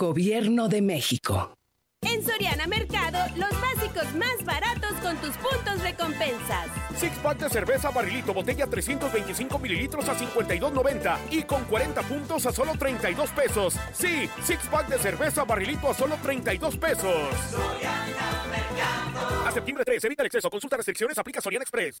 Gobierno de México. En Soriana Mercado, los básicos más baratos con tus puntos recompensas. Six pack de cerveza barrilito botella 325 mililitros a 52.90 y con 40 puntos a solo 32 pesos. Sí, six pack de cerveza barrilito a solo 32 pesos. A septiembre 3, evita el exceso. Consulta restricciones, aplica Soriana Express.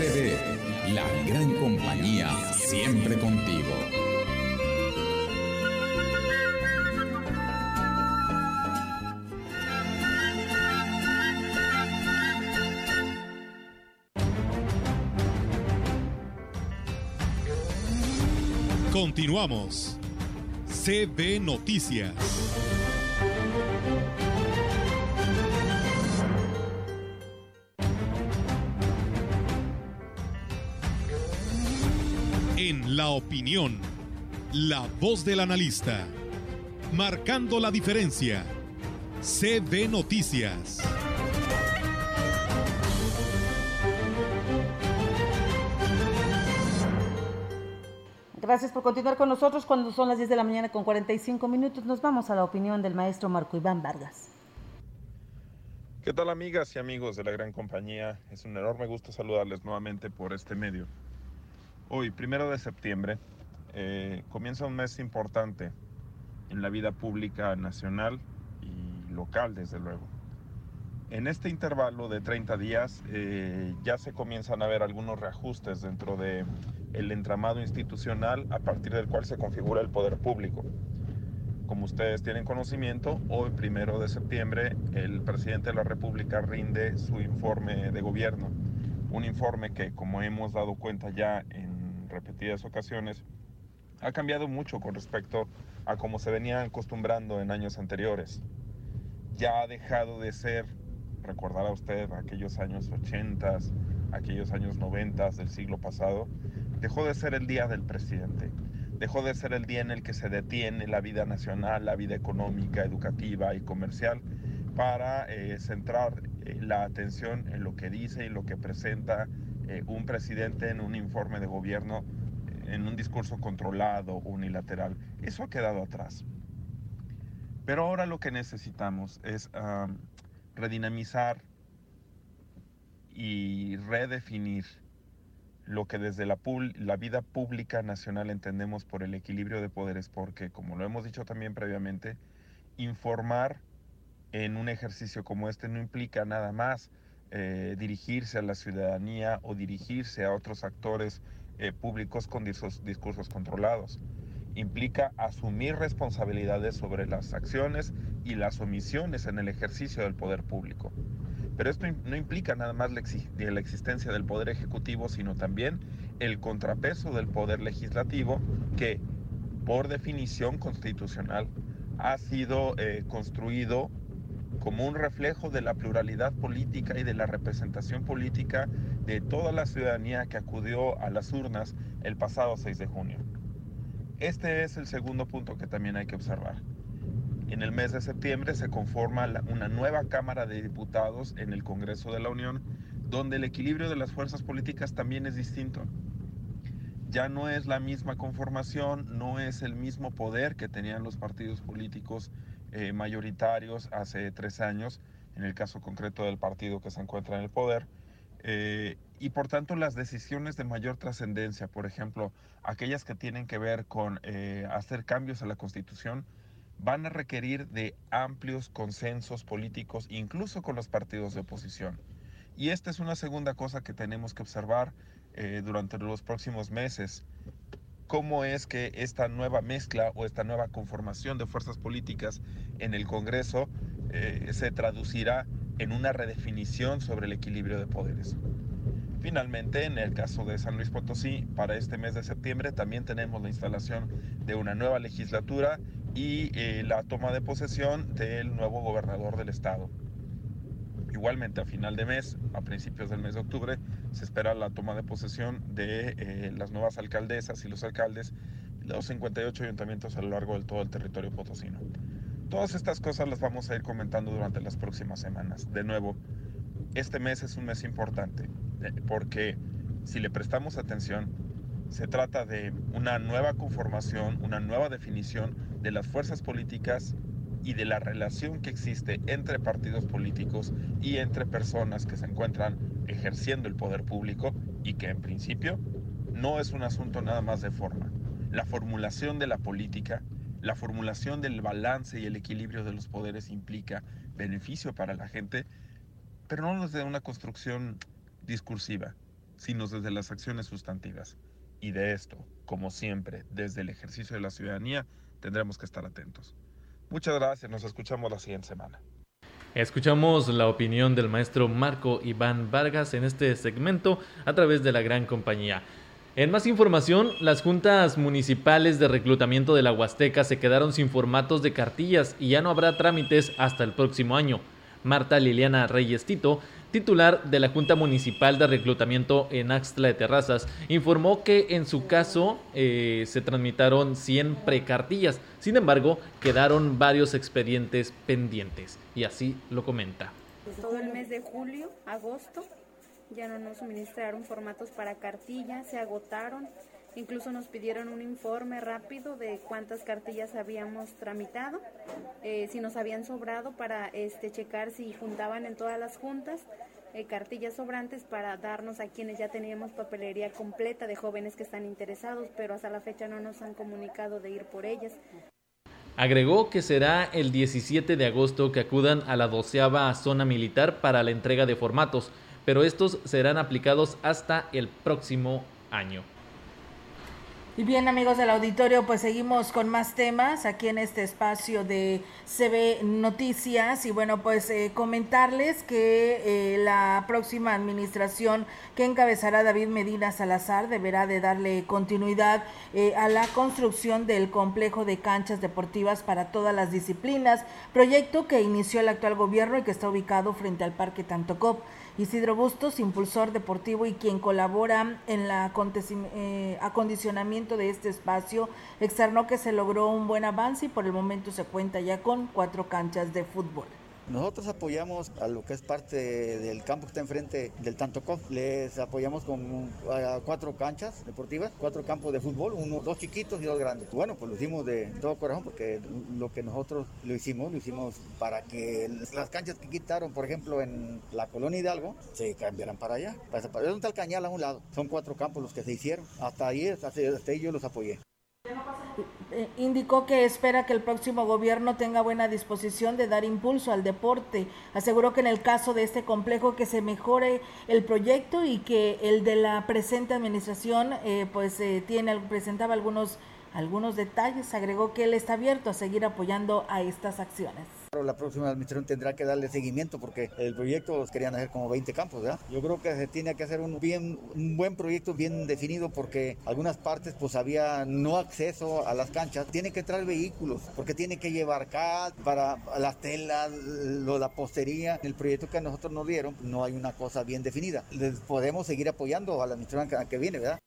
CB, la gran compañía, siempre contigo. Continuamos. CB Noticias. La Opinión, la voz del analista, marcando la diferencia. CB Noticias. Gracias por continuar con nosotros cuando son las 10 de la mañana con 45 minutos. Nos vamos a la opinión del maestro Marco Iván Vargas. ¿Qué tal amigas y amigos de la gran compañía? Es un enorme gusto saludarles nuevamente por este medio. Hoy, primero de septiembre, eh, comienza un mes importante en la vida pública nacional y local, desde luego. En este intervalo de 30 días eh, ya se comienzan a ver algunos reajustes dentro del el entramado institucional a partir del cual se configura el poder público. Como ustedes tienen conocimiento, hoy, primero de septiembre, el presidente de la República rinde su informe de gobierno. Un informe que, como hemos dado cuenta ya en repetidas ocasiones, ha cambiado mucho con respecto a cómo se venía acostumbrando en años anteriores. Ya ha dejado de ser, recordará usted, aquellos años 80, aquellos años 90 del siglo pasado, dejó de ser el día del presidente dejó de ser el día en el que se detiene la vida nacional, la vida económica, educativa y comercial para eh, centrar eh, la atención en lo que dice y lo que presenta eh, un presidente en un informe de gobierno, en un discurso controlado, unilateral. Eso ha quedado atrás. Pero ahora lo que necesitamos es redinamizar y redefinir lo que desde la, la, vida pública nacional entendemos por el equilibrio de poderes, porque como lo hemos dicho también previamente, informar en un ejercicio como este no implica nada más eh, dirigirse a la ciudadanía o dirigirse a otros actores eh, públicos con discursos controlados. Implica asumir responsabilidades sobre las acciones y las omisiones en el ejercicio del poder público. Pero esto no implica nada más la, existencia del poder ejecutivo, sino también el contrapeso del poder legislativo que, por definición constitucional, ha sido eh, construido como un reflejo de la pluralidad política y de la representación política de toda la ciudadanía que acudió a las urnas el pasado 6 de junio. Este es el segundo punto que también hay que observar. En el mes de septiembre se conforma una nueva Cámara de Diputados en el Congreso de la Unión, donde el equilibrio de las fuerzas políticas también es distinto. Ya no es la misma conformación, no es el mismo poder que tenían los partidos políticos eh, mayoritarios hace tres años, en el caso concreto del partido que se encuentra en el poder. Eh, y por tanto las decisiones de mayor trascendencia, por ejemplo, aquellas que tienen que ver con eh, hacer cambios a la Constitución, van a requerir de amplios consensos políticos, incluso con los partidos de oposición. Y esta es una segunda cosa que tenemos que observar eh, durante los próximos meses. Cómo es que esta nueva mezcla o esta nueva conformación de fuerzas políticas en el Congreso eh, se traducirá en una redefinición sobre el equilibrio de poderes. Finalmente, en el caso de San Luis Potosí, para este mes de septiembre también tenemos la instalación de una nueva legislatura y eh, la toma de posesión del nuevo gobernador del estado. Igualmente a final de mes, a principios del mes de octubre, se espera la toma de posesión de eh, las nuevas alcaldesas y los alcaldes de los 58 ayuntamientos a lo largo de todo el territorio potosino. Todas estas cosas las vamos a ir comentando durante las próximas semanas. De nuevo, este mes es un mes importante eh, porque si le prestamos atención, se trata de una nueva conformación, una nueva definición de las fuerzas políticas y de la relación que existe entre partidos políticos y entre personas que se encuentran ejerciendo el poder público y que en principio no es un asunto nada más de forma. La formulación de la política, la formulación del balance y el equilibrio de los poderes implica beneficio para la gente, pero no desde una construcción discursiva, sino desde las acciones sustantivas. Y de esto, como siempre, desde el ejercicio de la ciudadanía, tendremos que estar atentos. Muchas gracias, nos escuchamos la siguiente semana. Escuchamos la opinión del maestro Marco Iván Vargas en este segmento a través de la gran compañía. En más información, las juntas municipales de reclutamiento de la Huasteca se quedaron sin formatos de cartillas y ya no habrá trámites hasta el próximo año. Marta Liliana Reyes Tito, titular de la Junta Municipal de Reclutamiento en Axtla de Terrazas, informó que en su caso eh, se transmitaron 100 precartillas. Sin embargo, quedaron varios expedientes pendientes. Y así lo comenta. Todo el mes de julio, agosto, ya no nos suministraron formatos para cartilla, se agotaron. Incluso nos pidieron un informe rápido de cuántas cartillas habíamos tramitado, eh, si nos habían sobrado para este, checar si juntaban en todas las juntas eh, cartillas sobrantes para darnos a quienes ya teníamos papelería completa de jóvenes que están interesados, pero hasta la fecha no nos han comunicado de ir por ellas. Agregó que será el 17 de agosto que acudan a la doceava zona militar para la entrega de formatos, pero estos serán aplicados hasta el próximo año. Y bien amigos del auditorio, pues seguimos con más temas aquí en este espacio de CB Noticias y bueno, pues eh, comentarles que eh, la próxima administración que encabezará David Medina Salazar deberá de darle continuidad eh, a la construcción del complejo de canchas deportivas para todas las disciplinas, proyecto que inició el actual gobierno y que está ubicado frente al Parque Tantocop. Isidro Bustos, impulsor deportivo y quien colabora en el eh, acondicionamiento de este espacio, externó que se logró un buen avance y por el momento se cuenta ya con cuatro canchas de fútbol. Nosotros apoyamos a lo que es parte del campo que está enfrente del Tantocó. Les apoyamos con cuatro canchas deportivas, cuatro campos de fútbol, uno, dos chiquitos y dos grandes. Bueno, pues lo hicimos de todo corazón porque lo que nosotros lo hicimos, lo hicimos para que las canchas que quitaron, por ejemplo, en la colonia Hidalgo, se cambiaran para allá. Es un tal cañal a un lado. Son cuatro campos los que se hicieron. Hasta ahí, hasta ahí yo los apoyé. Eh, indicó que espera que el próximo gobierno tenga buena disposición de dar impulso al deporte. Aseguró que en el caso de este complejo que se mejore el proyecto y que el de la presente administración eh, pues eh, tiene presentaba algunos algunos detalles. Agregó que él está abierto a seguir apoyando a estas acciones. La próxima administración tendrá que darle seguimiento porque el proyecto los querían hacer como 20 campos, ¿verdad? Yo creo que se tiene que hacer un, bien, un buen proyecto bien definido porque algunas partes pues había no acceso a las canchas. Tiene que traer vehículos porque tiene que llevar cal para las telas, la postería. El proyecto que nosotros nos dieron no hay una cosa bien definida. Les podemos seguir apoyando a la administración que viene, ¿verdad?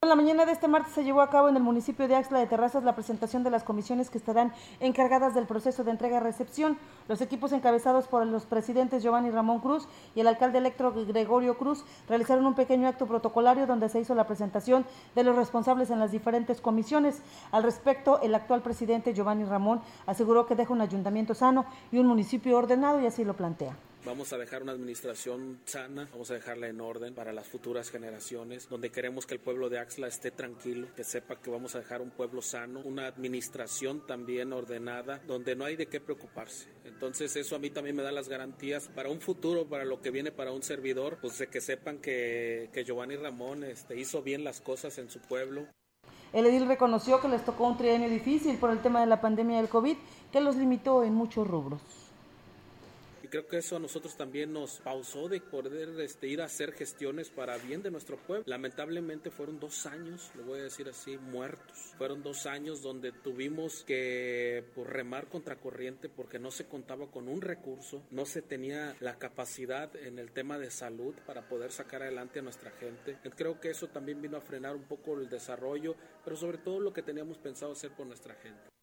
En la mañana de este martes se llevó a cabo en el municipio de Axla de Terrazas la presentación de las comisiones que estarán encargadas del proceso de entrega-recepción. Los equipos encabezados por los presidentes Giovanni Ramón Cruz y el alcalde electro Gregorio Cruz realizaron un pequeño acto protocolario donde se hizo la presentación de los responsables en las diferentes comisiones. Al respecto, el actual presidente Giovanni Ramón aseguró que deja un ayuntamiento sano y un municipio ordenado y así lo plantea. Vamos a dejar una administración sana, vamos a dejarla en orden para las futuras generaciones, donde queremos que el pueblo de Axla esté tranquilo, que sepa que vamos a dejar un pueblo sano, una administración también ordenada, donde no hay de qué preocuparse. Entonces eso a mí también me da las garantías para un futuro, para lo que viene para un servidor, pues de que sepan que, Giovanni Ramón este, hizo bien las cosas en su pueblo. El edil reconoció que les tocó un trienio difícil por el tema de la pandemia del COVID, que los limitó en muchos rubros creo que eso a nosotros también nos pausó de poder este, ir a hacer gestiones para bien de nuestro pueblo. Lamentablemente fueron dos años, lo voy a decir así, muertos. Fueron dos años donde tuvimos que pues, remar contra corriente porque no se contaba con un recurso, no se tenía la capacidad en el tema de salud para poder sacar adelante a nuestra gente. Creo que eso también vino a frenar un poco el desarrollo, pero sobre todo lo que teníamos pensado hacer por nuestra gente.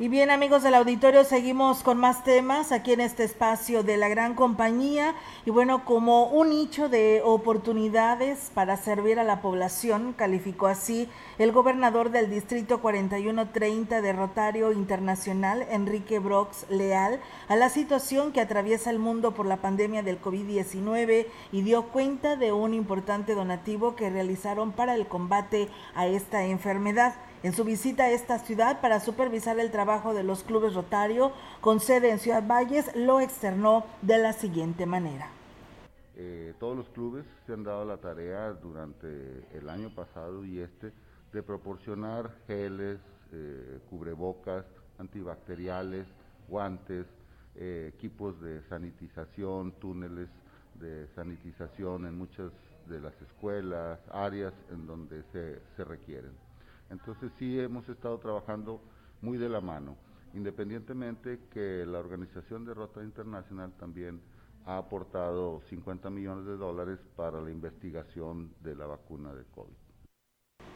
Y bien amigos del auditorio, seguimos con más temas aquí en este espacio de la gran compañía y bueno, como un nicho de oportunidades para servir a la población, calificó así el gobernador del distrito 4130 de Rotario Internacional, Enrique Brox Leal, a la situación que atraviesa el mundo por la pandemia del COVID-19 y dio cuenta de un importante donativo que realizaron para el combate a esta enfermedad. En su visita a esta ciudad para supervisar el trabajo de los clubes Rotario con sede en Ciudad Valles, lo externó de la siguiente manera. Eh, todos los clubes se han dado la tarea durante el año pasado y este de proporcionar geles, eh, cubrebocas, antibacteriales, guantes, eh, equipos de sanitización, túneles de sanitización en muchas de las escuelas, áreas en donde se, se requieren. Entonces sí hemos estado trabajando muy de la mano, independientemente que la organización de Rota Internacional también ha aportado 50 millones de dólares para la investigación de la vacuna de COVID.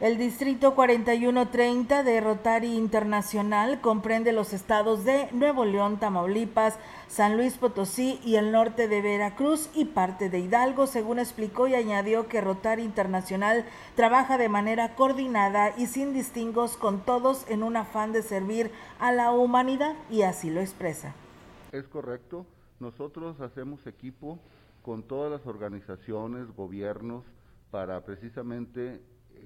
El distrito 4130 de Rotary Internacional comprende los estados de Nuevo León, Tamaulipas, San Luis Potosí y el norte de Veracruz y parte de Hidalgo, según explicó y añadió que Rotary Internacional trabaja de manera coordinada y sin distingos con todos en un afán de servir a la humanidad y así lo expresa. Es correcto, nosotros hacemos equipo con todas las organizaciones, gobiernos, para precisamente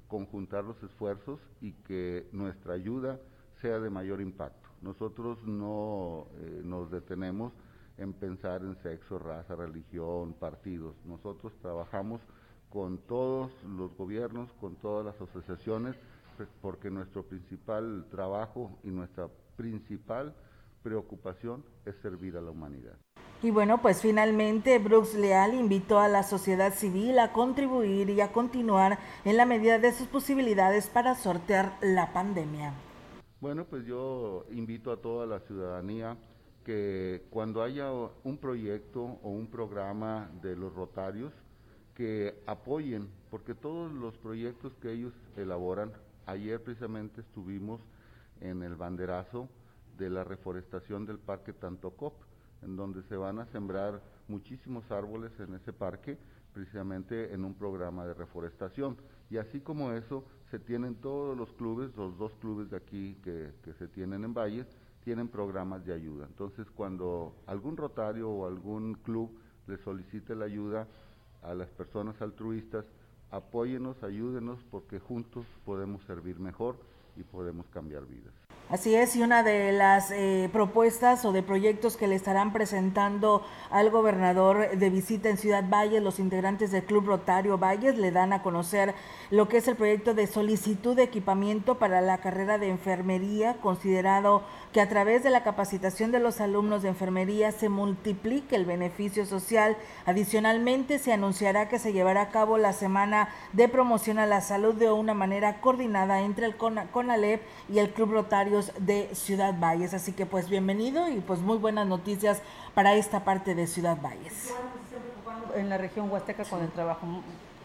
conjuntar los esfuerzos y que nuestra ayuda sea de mayor impacto. Nosotros no eh, nos detenemos en pensar en sexo, raza, religión, partidos. Nosotros trabajamos con todos los gobiernos, con todas las asociaciones, porque nuestro principal trabajo y nuestra principal preocupación es servir a la humanidad. Y bueno, pues finalmente Brooks Leal invitó a la sociedad civil a contribuir y a continuar en la medida de sus posibilidades para sortear la pandemia. Bueno, pues yo invito a toda la ciudadanía que cuando haya un proyecto o un programa de los rotarios, que apoyen, porque todos los proyectos que ellos elaboran, ayer precisamente estuvimos en el banderazo de la reforestación del Parque Tantocop en donde se van a sembrar muchísimos árboles en ese parque, precisamente en un programa de reforestación. Y así como eso, se tienen todos los clubes, los dos clubes de aquí que, se tienen en Valles, tienen programas de ayuda. Entonces, cuando algún rotario o algún club le solicite la ayuda a las personas altruistas, apóyenos, ayúdenos, porque juntos podemos servir mejor y podemos cambiar vidas. Así es, y una de las eh, propuestas o de proyectos que le estarán presentando al gobernador de visita en Ciudad Valles, los integrantes del Club Rotario Valles le dan a conocer lo que es el proyecto de solicitud de equipamiento para la carrera de enfermería, considerado que a través de la capacitación de los alumnos de enfermería se multiplique el beneficio social. Adicionalmente, se anunciará que se llevará a cabo la semana de promoción a la salud de una manera coordinada entre el CONALEP y el Club De Ciudad Valles. Así que pues bienvenido y pues muy buenas noticias para esta parte de Ciudad Valles. En la región Huasteca con el trabajo,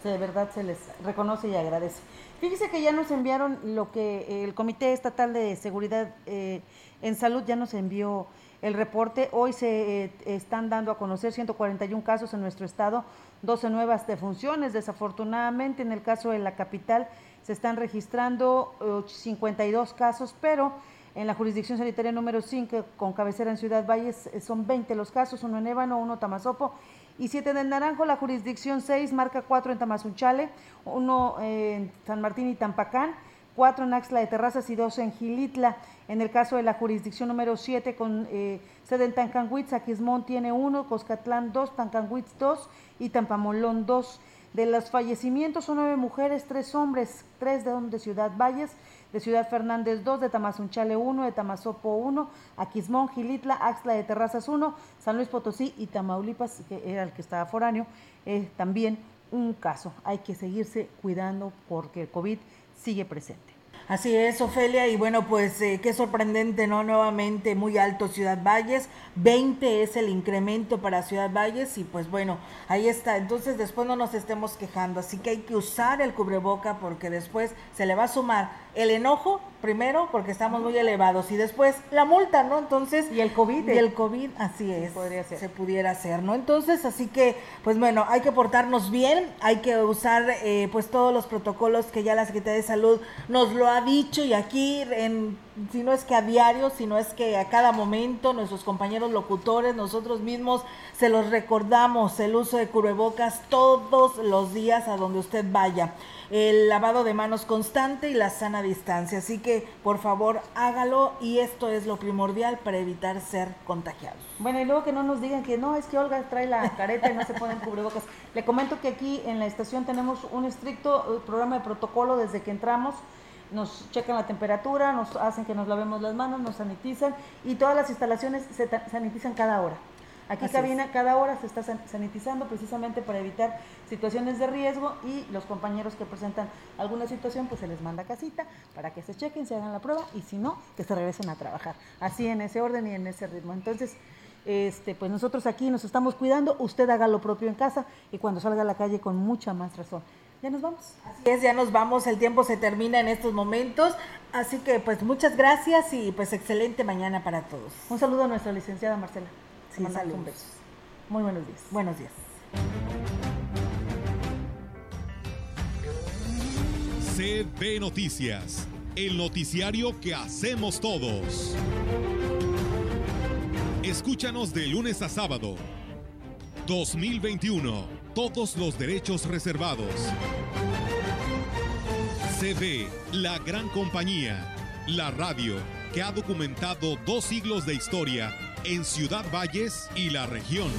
de verdad se les reconoce y agradece. Fíjese que ya nos enviaron lo que el Comité Estatal de Seguridad eh, en Salud ya nos envió el reporte. Hoy se eh, están dando a conocer 141 casos en nuestro estado, 12 nuevas defunciones. Desafortunadamente, en el caso de la capital se están registrando 52 casos, pero en la jurisdicción sanitaria número 5, con cabecera en Ciudad Valles, eh, son 20 los casos, uno en Ébano, uno en Tamazopo y 7 en Naranjo. La jurisdicción 6 marca 4 en Tamazunchale, uno en San Martín y Tampacán cuatro en Axla de Terrazas y dos en Gilitla. En el caso de la jurisdicción número 7 con eh, sede en Tancanhuitz, Aquismón tiene uno, Coscatlán dos, Tancanhuitz dos y Tampamolón dos. De los fallecimientos son nueve mujeres, tres hombres, tres de, Ciudad Valles, de Ciudad Fernández dos, de Tamazunchale uno, de Tamazopo uno, Aquismón, Gilitla, Axla de Terrazas uno, San Luis Potosí y Tamaulipas, que era el que estaba foráneo, eh, también un caso. Hay que seguirse cuidando porque el COVID sigue presente. Así es, Ofelia, y bueno, pues eh, qué sorprendente, ¿no? Nuevamente muy alto Ciudad Valles, 20 es el incremento para Ciudad Valles y pues bueno, ahí está, entonces después no nos estemos quejando, así que hay que usar el cubreboca porque después se le va a sumar el enojo primero porque estamos muy elevados y después la multa, ¿no? Entonces y el COVID y el COVID, así es, podría ser. se pudiera hacer, ¿no? Entonces, así que pues bueno, hay que portarnos bien, hay que usar eh, pues todos los protocolos que ya la Secretaría de Salud nos lo ha dicho y aquí en si no es que a diario, sino es que a cada momento nuestros compañeros locutores, nosotros mismos se los recordamos el uso de cubrebocas todos los días a donde usted vaya el lavado de manos constante y la sana distancia. Así que por favor hágalo y esto es lo primordial para evitar ser contagiados. Bueno, y luego que no nos digan que no, es que Olga trae la careta y no se ponen cubrebocas. Le comento que aquí en la estación tenemos un estricto eh, programa de protocolo desde que entramos nos checan la temperatura, nos hacen que nos lavemos las manos, nos sanitizan y todas las instalaciones se sanitizan cada hora. Aquí Así cabina cada hora se está san- sanitizando precisamente para evitar situaciones de riesgo y los compañeros que presentan alguna situación pues se les manda a casita para que se chequen, se hagan la prueba y si no, que se regresen a trabajar. Así en ese orden y en ese ritmo. Entonces, este, pues nosotros aquí nos estamos cuidando, usted haga lo propio en casa y cuando salga a la calle con mucha más razón. Ya nos vamos. Así es, ya nos vamos, el tiempo se termina en estos momentos, así que pues muchas gracias y pues excelente mañana para todos. Un saludo a nuestra licenciada Marcela. Sí, mandamos un saludos. beso. Muy buenos días. Buenos días. CB Noticias, el noticiario que hacemos todos. Escúchanos de lunes a sábado. 2021. Todos los derechos reservados. CB, la gran compañía. La radio que ha documentado dos siglos de historia en Ciudad Valles y la región.